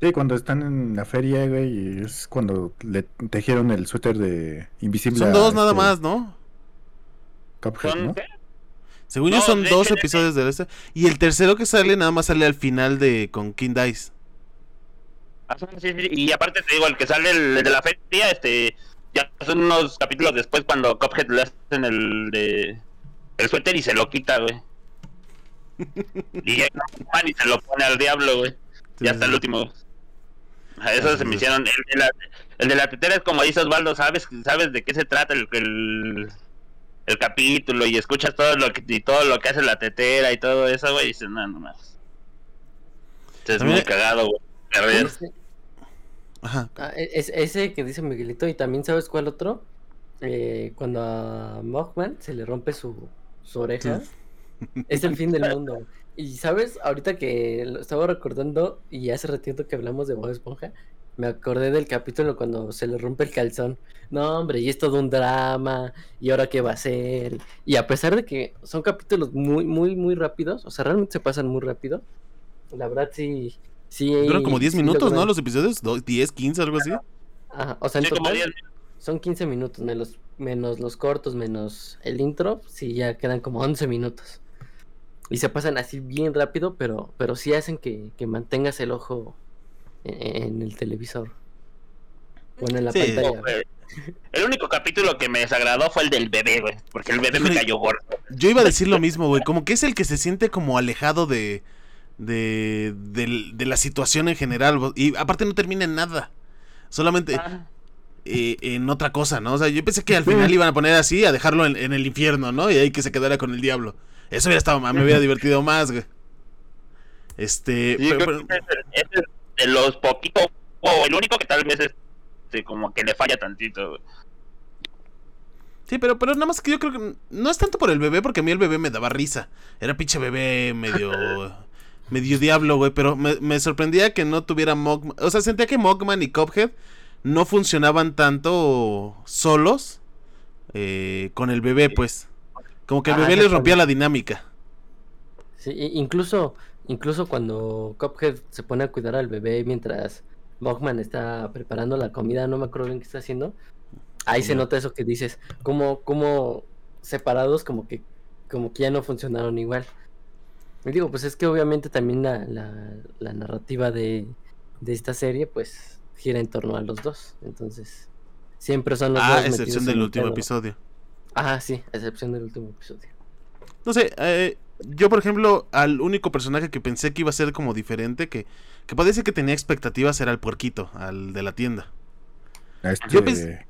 Sí, cuando están en la feria, güey, y es cuando le tejieron el suéter de invisible. Son a dos nada este más, ¿no? Cuphead, son- ¿no? Según yo son de dos episodios de este. Y el tercero que sale nada más sale al final de con King Dice. Ajá, sí, sí, Y aparte te digo, el que sale el, el de la feria, este, ya son unos capítulos después cuando Cuphead le hacen el de el suéter y se lo quita, güey. Y llega Mockman y se lo pone al diablo, güey. Sí, y hasta el último. A eso se me hicieron. El de, la, el de la tetera es como dice Osvaldo, ¿sabes, sabes de qué se trata el, el, el capítulo y escuchas todo lo que y todo lo que hace la tetera y todo eso, güey, y dices, no, no más. Es muy cagado, güey. A ver, Ese, Ajá. ah, e- es- ese que dice Miguelito, y también sabes cuál otro, Eh, cuando a Mothman se le rompe su, su oreja, es el fin del mundo. Y sabes, ahorita que lo estaba recordando y hace ratito que hablamos de Bob Esponja, me acordé del capítulo cuando se le rompe el calzón. No, hombre, y es todo un drama, y ahora qué va a ser. Y a pesar de que son capítulos muy, muy, muy rápidos, o sea, realmente se pasan muy rápido, la verdad sí. Sí Duran como 10 sí minutos, ¿no? Los episodios, Do- 10, 15, algo así. Ajá, o sea, en sí, como total 10 son 15 minutos, menos, menos los cortos, menos el intro, sí, ya quedan como 11 minutos. Y se pasan así bien rápido, pero, pero sí hacen que, que mantengas el ojo en, en el televisor. Bueno, en la Sí. pantalla. El único capítulo que me desagradó fue el del bebé, güey. Porque el bebé me cayó gordo. Yo iba a decir lo mismo, güey. Como que es el que se siente como alejado de. De. de la situación en general. Y aparte no termina en nada. Solamente Ah, eh, en otra cosa, ¿no? O sea, yo pensé que al final iban a poner así, a dejarlo en, en el infierno, ¿no? Y ahí que se quedara con el diablo. Eso hubiera estado, me hubiera divertido más, güey. Este. sí, pero- pero- es de los poquitos, o el único que tal vez es este, como que le falla tantito, güey. Sí, pero, pero nada más que yo creo que no es tanto por el bebé, porque a mí el bebé me daba risa. Era pinche bebé medio. medio diablo, güey. Pero me, me sorprendía que no tuviera Mogman. O sea, sentía que Mogman y Cophead no funcionaban tanto solos eh, con el bebé, pues. Como que el Ah, bebé les rompía la dinámica. Sí, incluso, incluso cuando Cuphead se pone a cuidar al bebé mientras Bogman está preparando la comida, no me acuerdo bien qué está haciendo. Ahí se nota eso que dices, como, como separados, como que, como que ya no funcionaron igual. Y digo, pues es que obviamente también la, la, la narrativa de, de esta serie, pues, gira en torno a los dos. Entonces, siempre son los Ah, dos. excepción metidos en del último pedo. episodio. Ah, sí, a excepción del último episodio. No sé, eh, yo, por ejemplo, al único personaje que pensé que iba a ser como diferente, que, que parece que tenía expectativas, era el puerquito, al de la tienda. Este, Yo pensé-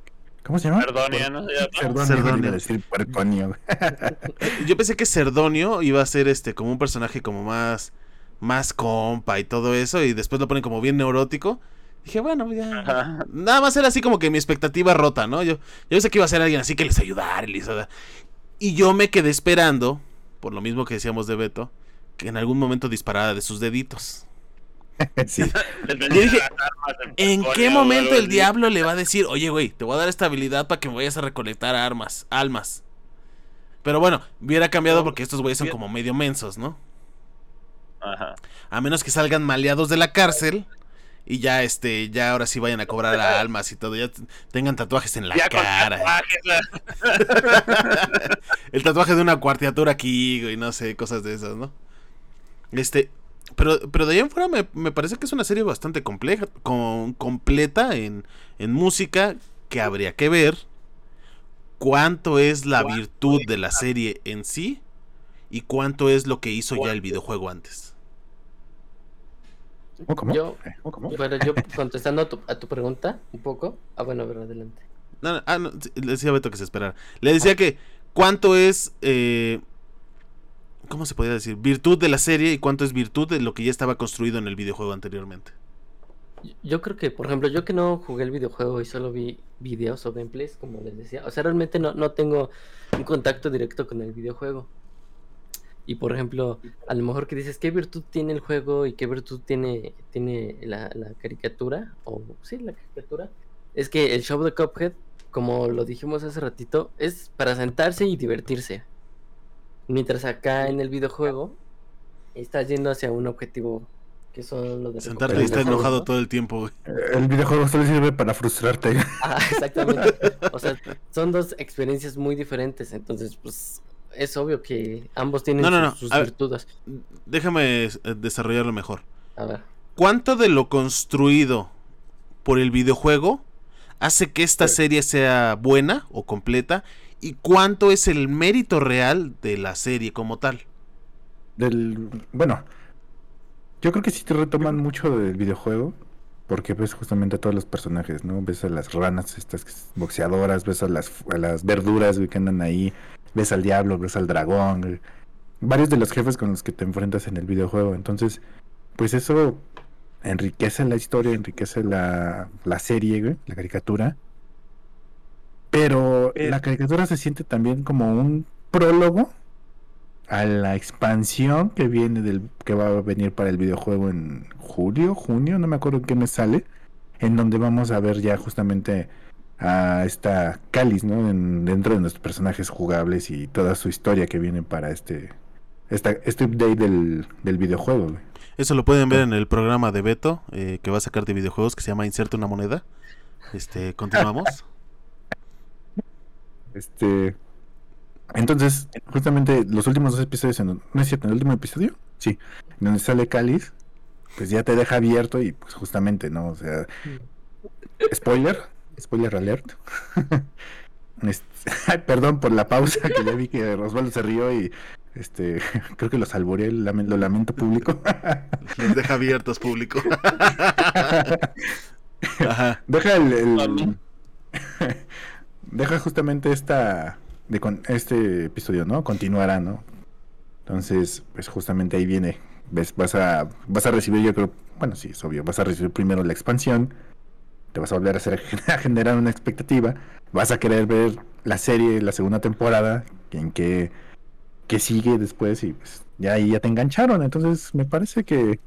¿Cómo se llama? Cerdonio, ¿no? Cerdonio. Cerdonio. iba a decir puerconio. Yo pensé que Cerdonio iba a ser este como un personaje como más más compa y todo eso y después lo ponen como bien neurótico. Dije, bueno, ya. Ajá. Nada más era así como que mi expectativa rota, ¿no? Yo yo pensé que iba a ser alguien así que les ayudara y les ayudara. Y yo me quedé esperando, por lo mismo que decíamos de Beto, que en algún momento disparara de sus deditos. sí. Dije, ¿En qué momento el diablo le va a decir, oye, güey, te voy a dar esta habilidad para que me vayas a recolectar armas, almas? Pero bueno, hubiera cambiado porque estos güeyes son como medio mensos, ¿no? Ajá. A menos que salgan maleados de la cárcel y ya, este, ya ahora sí vayan a cobrar a almas y todo, ya tengan tatuajes en la Ya cara. tatuajes, El tatuaje de una cuartiatura aquí, güey, no sé, cosas de esas, ¿no? Este, pero, pero de ahí en fuera me, me parece que es una serie bastante compleja, con, completa en, en música, que habría que ver cuánto es la virtud de la serie en sí y cuánto es lo que hizo ya el videojuego antes. ¿Oh, ¿Cómo? Yo- Eh, ¿oh, ¿Cómo? Bueno, yo contestando a tu, a tu pregunta un poco. Ah, bueno, a ver, adelante. No, no, ah, no, le decía a Beto que se esperara. Le decía que cuánto es, eh, ¿cómo se podría decir? Virtud de la serie y cuánto es virtud de lo que ya estaba construido en el videojuego anteriormente. Yo- creo que, por ejemplo, yo que no jugué el videojuego y solo vi videos o gameplays, como les decía, o sea, realmente no, no tengo un contacto directo con el videojuego. Y por ejemplo, a lo mejor que dices, ¿qué virtud tiene el juego y qué virtud tiene, tiene la, la caricatura? O sí, la caricatura. Es que el show de Cuphead, como lo dijimos hace ratito, es para sentarse y divertirse. Mientras acá en el videojuego estás yendo hacia un objetivo que son los de Sentarte y estar enojado ¿no? todo el tiempo, güey. El videojuego solo sirve para frustrarte. Ah, exactamente. O sea, son dos experiencias muy diferentes. Entonces, pues, es obvio que ambos tienen No, no, sus, no, sus a ver. virtudes. Déjame eh, desarrollarlo mejor. A ver. ¿Cuánto de lo construido por el videojuego hace que esta Sí. serie sea buena o completa? ¿Y cuánto es el mérito real de la serie como tal? Del, bueno, yo creo que sí te retoman mucho del videojuego. Porque ves justamente a todos los personajes, ¿no? Ves a las ranas, estas boxeadoras, ves a las, a las verduras, que andan ahí, ves al diablo, ves al dragón. Varios de los jefes con los que te enfrentas en el videojuego. Entonces, pues eso enriquece la historia, enriquece la, la serie, la caricatura. Pero la caricatura se siente también como un prólogo a la expansión que viene del que va a venir para el videojuego en julio, junio, no me acuerdo en qué me sale, en donde vamos a ver ya justamente a esta Cáliz, ¿no? En- dentro de nuestros personajes jugables y toda su historia que viene para este esta, este update del, del videojuego. güey. Eso lo pueden ver en el programa de Beto eh, que va a sacar de videojuegos que se llama Inserta una moneda. Este, continuamos. Este entonces, justamente los últimos dos episodios, en, ¿no es cierto? ¿En el último episodio? Sí, en donde sale Cáliz, pues ya te deja abierto y pues justamente, ¿no? O sea, spoiler, spoiler alert. Este, perdón por la pausa, que ya vi que Osvaldo se rió y este creo que lo salvoré, lo lamen- lo lamento público. Les deja abiertos público. Ajá. Deja el, el-. Deja justamente esta de con este episodio, ¿no? Continuará, ¿no? Entonces, pues justamente ahí viene. Ves, vas a vas a recibir, yo creo, bueno, sí, es obvio, vas a recibir primero la expansión, te vas a volver a generar una expectativa, vas a querer ver la serie, la segunda temporada, en que que sigue después y pues ya ahí ya te engancharon, entonces me parece que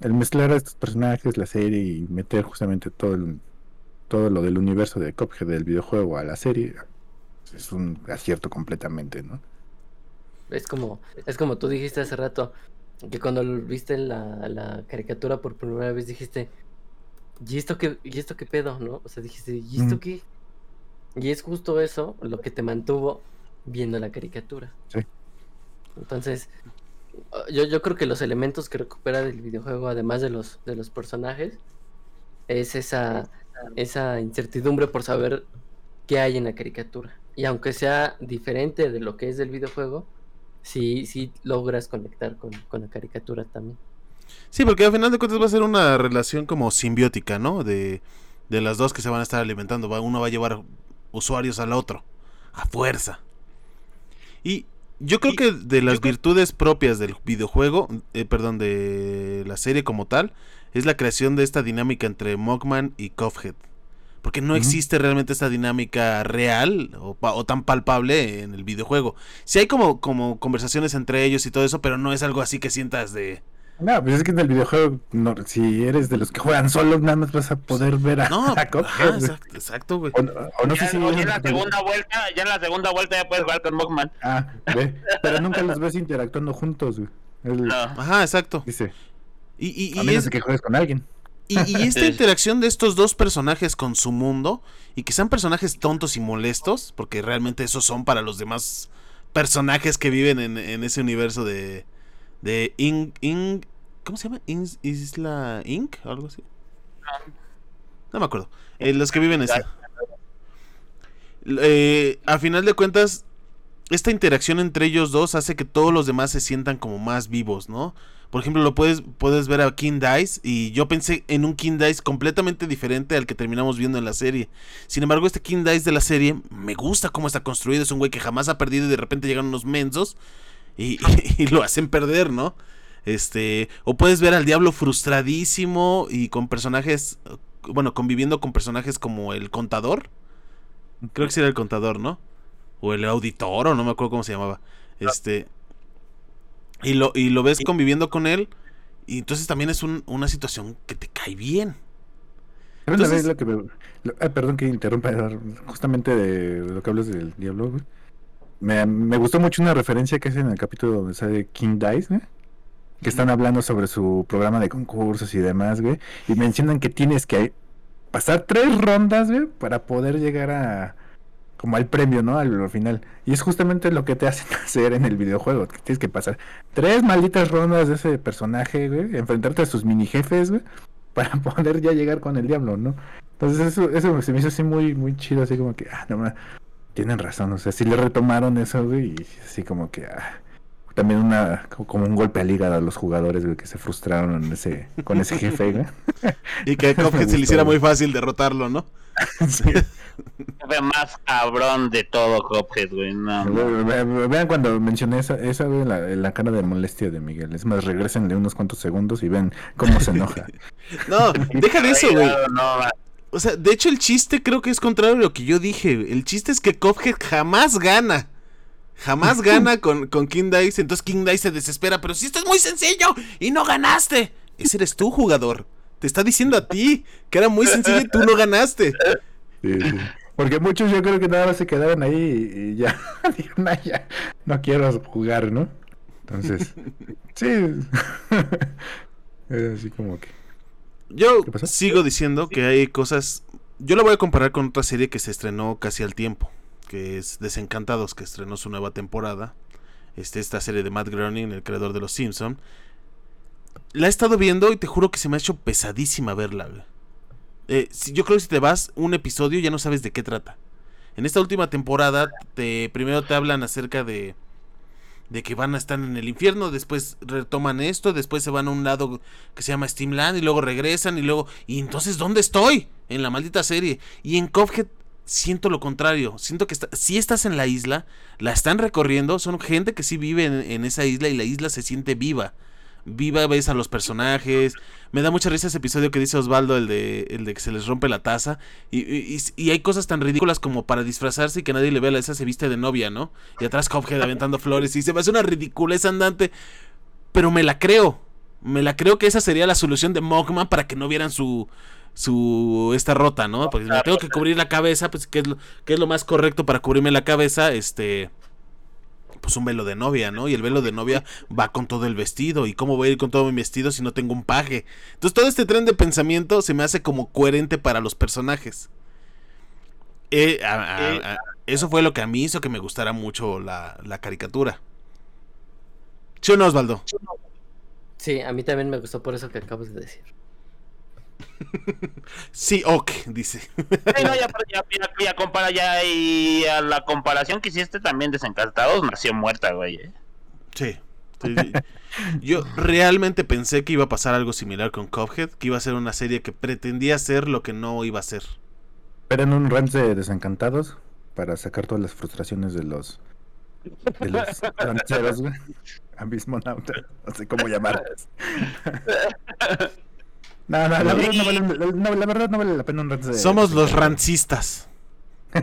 el mezclar a estos personajes, la serie y meter justamente todo el, todo lo del universo de Cuphead del videojuego a la serie es un acierto completamente, ¿no? Es como, es como tú dijiste hace rato, que cuando viste la, la caricatura por primera vez dijiste, ¿y esto qué, y esto qué pedo? ¿No? O sea, dijiste, ¿y esto Mm. qué? Y es justo eso lo que te mantuvo viendo la caricatura. Sí. Entonces, yo, yo creo que los elementos que recupera del videojuego, además de los, de los personajes, es esa, esa incertidumbre por saber qué hay en la caricatura. Y aunque sea diferente de lo que es del videojuego, sí, sí logras conectar con, con la caricatura también. Sí, porque al final de cuentas va a ser una relación como simbiótica, ¿no? De, de las dos que se van a estar alimentando. Uno va a llevar usuarios al otro, a fuerza. Y yo creo que de las virtudes propias del videojuego, eh, perdón, de la serie como tal, es la creación de esta dinámica entre Mogman y Cofhead. Porque no existe realmente esta dinámica real o, tan palpable en el videojuego. Sí hay como, como conversaciones entre ellos y todo eso, pero no es algo así que sientas de... No, pues es que en el videojuego, si eres de los que juegan solo, nada más vas a poder ver a, no, exacto, güey. O, no sé si ya en la segunda vuelta, ya en la segunda vuelta ya puedes jugar con Mogman. Ah, ve, pero nunca los ves interactuando juntos, güey. Ajá, exacto. Dice. Y, y, a menos de que juegues con alguien. Y, y, esta interacción de estos dos personajes con su mundo, y que sean personajes tontos y molestos, porque realmente esos son para los demás personajes que viven en, en ese universo de, de Ing, ¿cómo se llama? Isla Inc. o algo así. No me acuerdo. Eh, los que viven en esa. Eh, a final de cuentas, esta interacción entre ellos dos hace que todos los demás se sientan como más vivos, ¿no? Por ejemplo, lo puedes, puedes ver a King Dice y yo pensé en un King Dice completamente diferente al que terminamos viendo en la serie. Sin embargo, este King Dice de la serie me gusta cómo está construido. Es un güey que jamás ha perdido y de repente llegan unos mensos y, lo hacen perder, ¿no? Este, o puedes ver al diablo frustradísimo y con personajes, bueno, conviviendo con personajes como el contador. Creo que sería el contador, ¿no? O el auditor, o no me acuerdo cómo se llamaba. Este, y lo, y lo ves conviviendo con él, y entonces también es una situación que te cae bien. Entonces, lo que perdón que interrumpa, justamente de lo que hablas del diablo, me, gustó mucho una referencia que hacen en el capítulo donde sale King Dice, Que están hablando sobre su programa de concursos y demás, güey. Y mencionan que tienes que pasar tres rondas, güey, para poder llegar a. Como al premio, ¿no? Al, final. Y es justamente lo que te hacen hacer en el videojuego. Que tienes que pasar tres malditas rondas de ese personaje, güey. Enfrentarte a sus mini jefes, güey. Para poder ya llegar con el diablo, ¿no? Entonces eso, eso se me hizo así muy, muy chido, así como que, ah, no tienen razón, o sea, sí le retomaron eso, güey, y así como que ah, también una como un golpe al hígado a los jugadores, güey, que se frustraron en ese, con ese jefe, güey. y que a se le hiciera muy fácil derrotarlo, ¿no? sí. más cabrón de todo Cuphead, güey. No, Vean cuando mencioné esa, esa güey, la, la, cara de molestia de Miguel. Es más, regresen de unos cuantos segundos y ven cómo se enoja. no, deja de eso, güey. No, o sea, de hecho el chiste creo que es contrario a lo que yo dije. El chiste es que Cuphead jamás gana. Jamás gana con, con King Dice. Entonces King Dice se desespera. Pero si esto es muy sencillo y no ganaste. Ese eres tú, jugador. Te está diciendo a ti que era muy sencillo y tú no ganaste. Porque muchos yo creo que nada más se quedaron ahí y ya. ya no quiero jugar, ¿no? Entonces, sí. es así como que. Yo sigo diciendo que hay cosas. Yo la voy a comparar con otra serie que se estrenó casi al tiempo, que es Desencantados, que estrenó su nueva temporada. Este, esta serie de Matt Groening, el creador de Los Simpson. La he estado viendo y te juro que se me ha hecho pesadísima verla. Eh, yo creo que si te vas un episodio ya no sabes de qué trata. En esta última temporada, te, primero te hablan acerca de de que van a estar en el infierno, después retoman esto, después se van a un lado que se llama Steamland y luego regresan y luego y entonces ¿dónde estoy? En la maldita serie. Y en Cuphead siento lo contrario, siento que si estás en la isla, la están recorriendo, son gente que sí vive en esa isla y la isla se siente viva viva, ves a los personajes. Me da mucha risa ese episodio que dice Osvaldo, el de, el de que se les rompe la taza. Y, y, hay cosas tan ridículas como para disfrazarse y que nadie le vea, esa se viste de novia, ¿no? Y atrás Cuphead aventando flores y se me hace una ridiculez andante. Pero me la creo. Me la creo que esa sería la solución de Mogman para que no vieran su su esta rota, ¿no? Porque me tengo que cubrir la cabeza, pues que es lo, que es lo más correcto para cubrirme la cabeza, este pues un velo de novia, ¿no? Y el velo de novia va con todo el vestido. ¿Y cómo voy a ir con todo mi vestido si no tengo un paje? Entonces todo este tren de pensamiento se me hace como coherente para los personajes. Eh, eh, eso fue lo que a mí hizo que me gustara mucho la, la caricatura. ¿Sí o no, Osvaldo? Sí, a mí también me gustó por eso que acabas de decir. Sí, ok, dice. no, ya, ya, compara ya y a la comparación que hiciste también desencantados nació muerta, güey. Eh. Sí. Yo realmente pensé que iba a pasar algo similar con Cuphead, que iba a ser una serie que pretendía ser lo que no iba a ser. Eran un rant de desencantados para sacar todas las frustraciones de los de los rancheros, güey. Abismo Nauta, no sé cómo llamarlas. no, no, la verdad no vale, no, la verdad no vale la pena un rant de Somos los rancistas.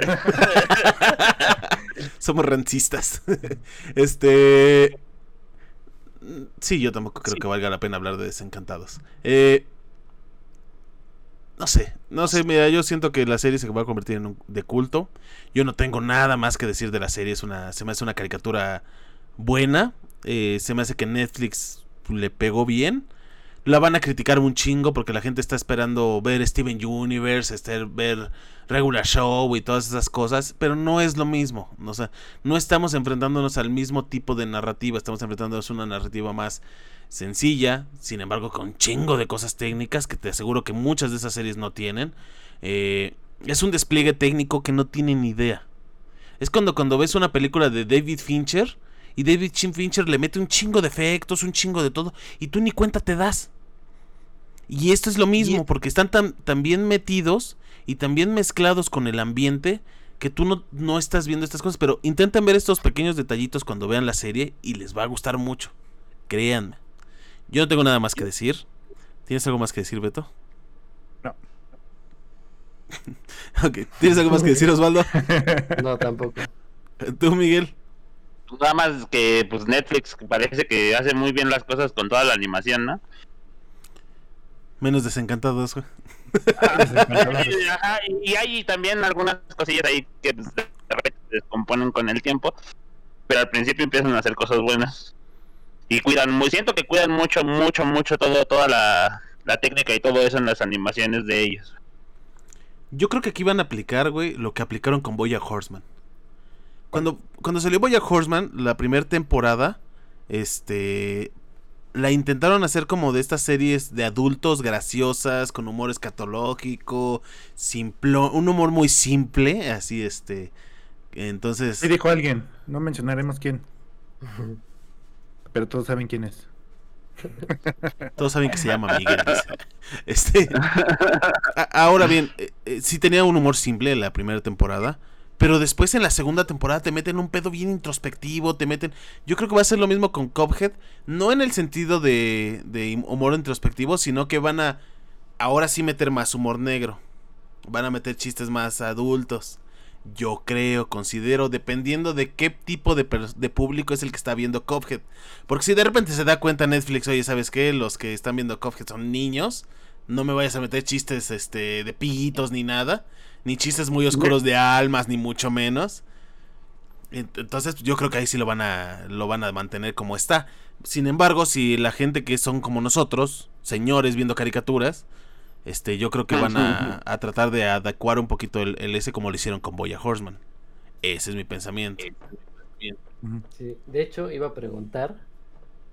Somos rancistas. este. Sí, yo tampoco creo que valga la pena hablar de desencantados. Eh, no sé, no sé, mira, yo siento que la serie se va a convertir en un de culto. Yo no tengo nada más que decir de la serie, es una, se me hace una caricatura buena. Eh, se me hace que Netflix le pegó bien. La van a criticar un chingo porque la gente está esperando ver Steven Universe, este, ver Regular Show y todas esas cosas, pero no es lo mismo. O sea, no estamos enfrentándonos al mismo tipo de narrativa, estamos enfrentándonos a una narrativa más sencilla, sin embargo con chingo de cosas técnicas que te aseguro que muchas de esas series no tienen. Eh, es un despliegue técnico que no tienen idea. Es cuando, cuando ves una película de David Fincher y David Fincher le mete un chingo de efectos, un chingo de todo, y tú ni cuenta te das. Y esto es lo mismo, porque están tan, bien metidos y también mezclados con el ambiente que tú no, no estás viendo estas cosas. Pero intenten ver estos pequeños detallitos cuando vean la serie y les va a gustar mucho. Créanme. Yo no tengo nada más que decir. ¿Tienes algo más que decir, Beto? No. ok. ¿Tienes algo más que decir, Osvaldo? no, tampoco. ¿Tú, Miguel? Nada más que pues Netflix parece que hace muy bien las cosas con toda la animación, ¿no? Menos desencantados, güey. Ah, y hay también algunas cosillas ahí que se descomponen con el tiempo, pero al principio empiezan a hacer cosas buenas. Y cuidan muy, siento que cuidan mucho, mucho, mucho todo, toda la, la técnica y todo eso en las animaciones de ellos. Yo creo que aquí van a aplicar, güey, lo que aplicaron con Boya Horseman. Cuando, cuando salió Boya Horseman, la primera temporada, este, la intentaron hacer como de estas series de adultos graciosas, con humor escatológico, simple, un humor muy simple, así este. Entonces. Sí, dijo alguien, no mencionaremos quién. Pero todos saben quién es. Todos saben que se llama Miguel. Este. ahora bien, eh, eh, sí tenía un humor simple la primera temporada. Pero después en la segunda temporada te meten un pedo bien introspectivo, te meten... Yo creo que va a ser lo mismo con Cophead, no en el sentido de, de humor introspectivo, sino que van a ahora sí meter más humor negro. Van a meter chistes más adultos. Yo creo, considero, dependiendo de qué tipo de, público es el que está viendo Cophead. Porque si de repente se da cuenta Netflix, oye, ¿sabes qué? Los que están viendo Cophead son niños. No me vayas a meter chistes este, de pitos ni nada ni chistes muy oscuros de almas, ni mucho menos. Entonces yo creo que ahí sí lo van a lo van a mantener como está. Sin embargo, si la gente que son como nosotros, señores viendo caricaturas, este, yo creo que van a, tratar de adecuar un poquito el, el, S como lo hicieron con Boya Horseman. Ese es mi pensamiento. de hecho, iba a preguntar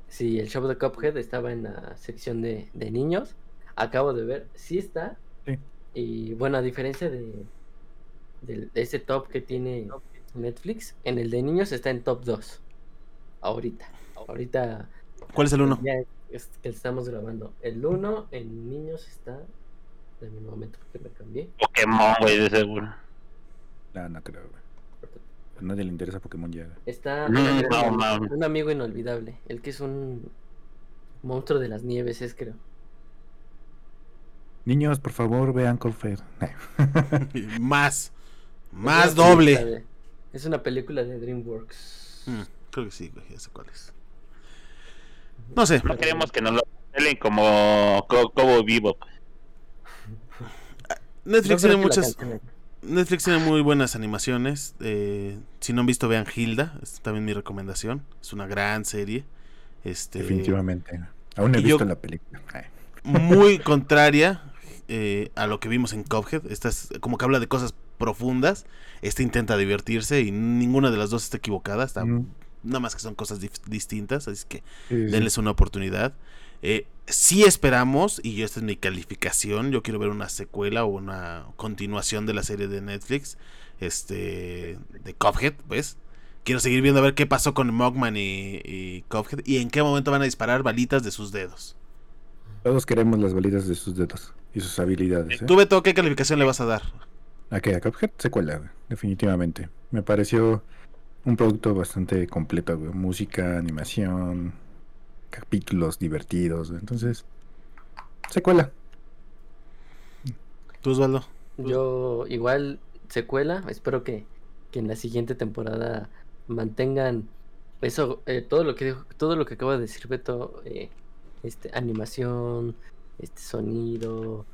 si el show de Cuphead estaba en la sección de, de niños. Acabo de ver, sí está, y bueno, a diferencia de, ese top que tiene Netflix, en el de niños está en top 2. Ahorita. Ahorita. ¿Cuál es el 1? Es que estamos grabando. El 1 en niños está. De mi momento que me cambié. Pokémon, güey, de seguro. No, no creo, güey. A nadie le interesa Pokémon ya. Está un amigo inolvidable. El que es un monstruo de las nieves, es creo. Niños, por favor, vean Colfer. más. Más doble. es una película de DreamWorks. Mm, creo que sí, güey, ya sé cuál es. No sé. No queremos que nos lo pelen como Cobo Vivo. Netflix tiene muchas. Netflix tiene muy buenas animaciones. Eh, si no han visto, vean Hilda. Es también mi recomendación. Es una gran serie. Este, Definitivamente. Aún he visto la película. Muy contraria eh, a lo que vimos en Cuphead. Esta es como que habla de cosas profundas. Este intenta divertirse y ninguna de las dos está equivocada. Está, Nada más que son cosas distintas. Así que denles una oportunidad. Eh, si esperamos, y esta es mi calificación, yo quiero ver una secuela o una continuación de la serie de Netflix, este, de Cuphead, pues. quiero seguir viendo a ver qué pasó con Mogman y, y Cuphead y en qué momento van a disparar balitas de sus dedos. Todos queremos las balitas de sus dedos y sus habilidades. ¿eh? ¿Tú, Beto, qué calificación le vas a dar? ¿A qué? ¿A Cuphead? Secuela, definitivamente. Me pareció un producto bastante completo, güey. Música, animación, capítulos divertidos. Entonces, secuela. ¿Tú, Osvaldo? Yo igual secuela, espero que, que en la siguiente temporada mantengan eso, eh, todo lo que dijo, todo lo que acaba de decir Beto, eh, este, animación, este sonido,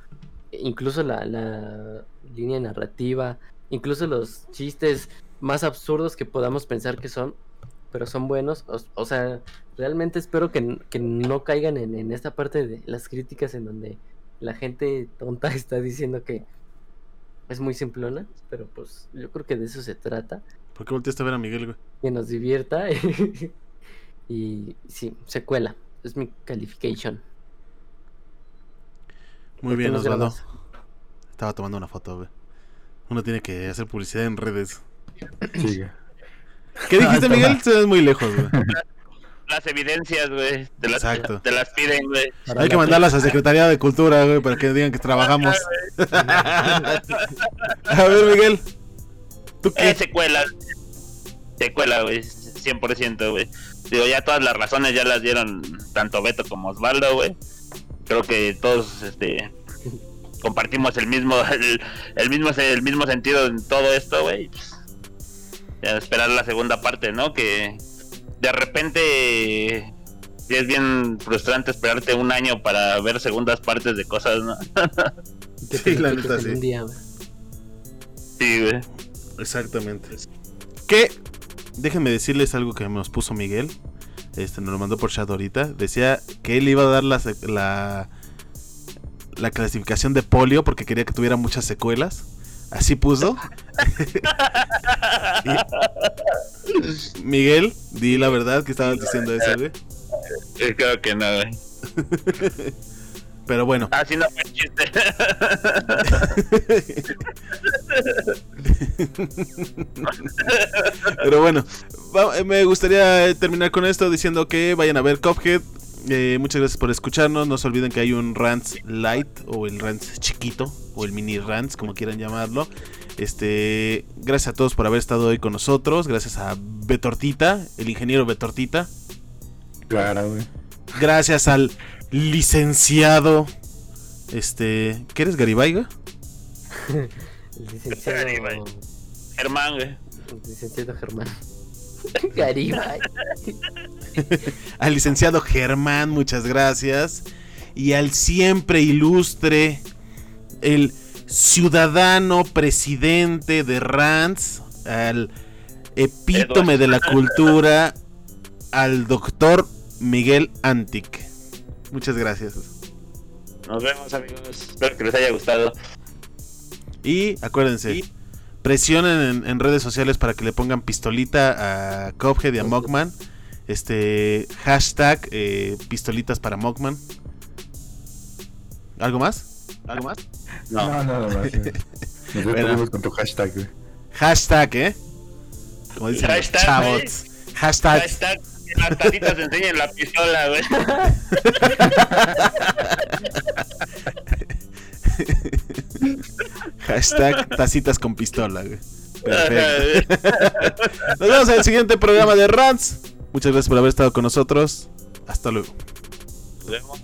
incluso la, la línea narrativa, incluso los chistes más absurdos que podamos pensar que son, pero son buenos. O, o sea, realmente espero que, que no caigan en, en, esta parte de las críticas en donde la gente tonta está diciendo que es muy simplona, pero pues yo creo que de eso se trata. ¿Por qué volteaste a ver a Miguel, güey? Que nos divierta. y sí, secuela. Es mi calification. Muy bien, Osvaldo. Estaba tomando una foto, güey. Uno tiene que hacer publicidad en redes. Sí. ¿Qué dijiste, Miguel? Se muy lejos, güey. Las evidencias, güey. Te las, Exacto. te las piden, güey. Hay que mandarlas a Secretaría de Cultura, güey, para que digan que trabajamos. a ver, Miguel. ¿Tú qué? Eh, secuela. Secuela, güey. 100%, güey. Digo, ya todas las razones ya las dieron tanto Beto como Osvaldo, güey. Creo que todos, este, compartimos el mismo, el, el mismo, el mismo sentido en todo esto, güey. Esperar la segunda parte, ¿no? Que de repente es bien frustrante esperarte un año para ver segundas partes de cosas, ¿no? sí, la neta, sí. Día, güey. Sí, güey. Exactamente. Que déjenme decirles algo que nos puso Miguel. Este nos lo mandó por chat ahorita. Decía que él iba a dar la, la, la clasificación de polio porque quería que tuviera muchas secuelas. Así puso. y, Miguel, di la verdad que estabas diciendo eso, güey. Creo que no, güey. Pero bueno. Así no fue chiste. Pero bueno, me gustaría terminar con esto diciendo que vayan a ver Cuphead. Eh, muchas gracias por escucharnos. No se olviden que hay un Rants Light o el Rants chiquito o el mini Rants, como quieran llamarlo. Este, gracias a todos por haber estado hoy con nosotros. Gracias a Betortita, el ingeniero Betortita. Claro, güey. Gracias al licenciado. Este, ¿qué eres Garibaiga? el licenciado Garibay. Germán, güey. Licenciado Germán. Garibay. al licenciado Germán, muchas gracias. Y al siempre ilustre, el ciudadano presidente de Rants, al epítome de la cultura, al doctor Miguel Antic. Muchas gracias. Nos vemos amigos. Espero que les haya gustado. Y acuérdense, ¿Y? presionen en, en, redes sociales para que le pongan pistolita a Cophead y a Mogman. Este hashtag eh, pistolitas para Mogman. ¿Algo más? ¿Algo más? No, no, nada más. Eh. Nos bueno. con tu hashtag. Hashtag, ¿eh? Como dicen hashtag, los chavos. Hashtag. hashtag las tatitas enseñen la pistola, güey. Hashtag tacitas con pistola, güey. Perfecto. Nos vemos en el siguiente programa de Rants. Muchas gracias por haber estado con nosotros. Hasta luego. Nos vemos.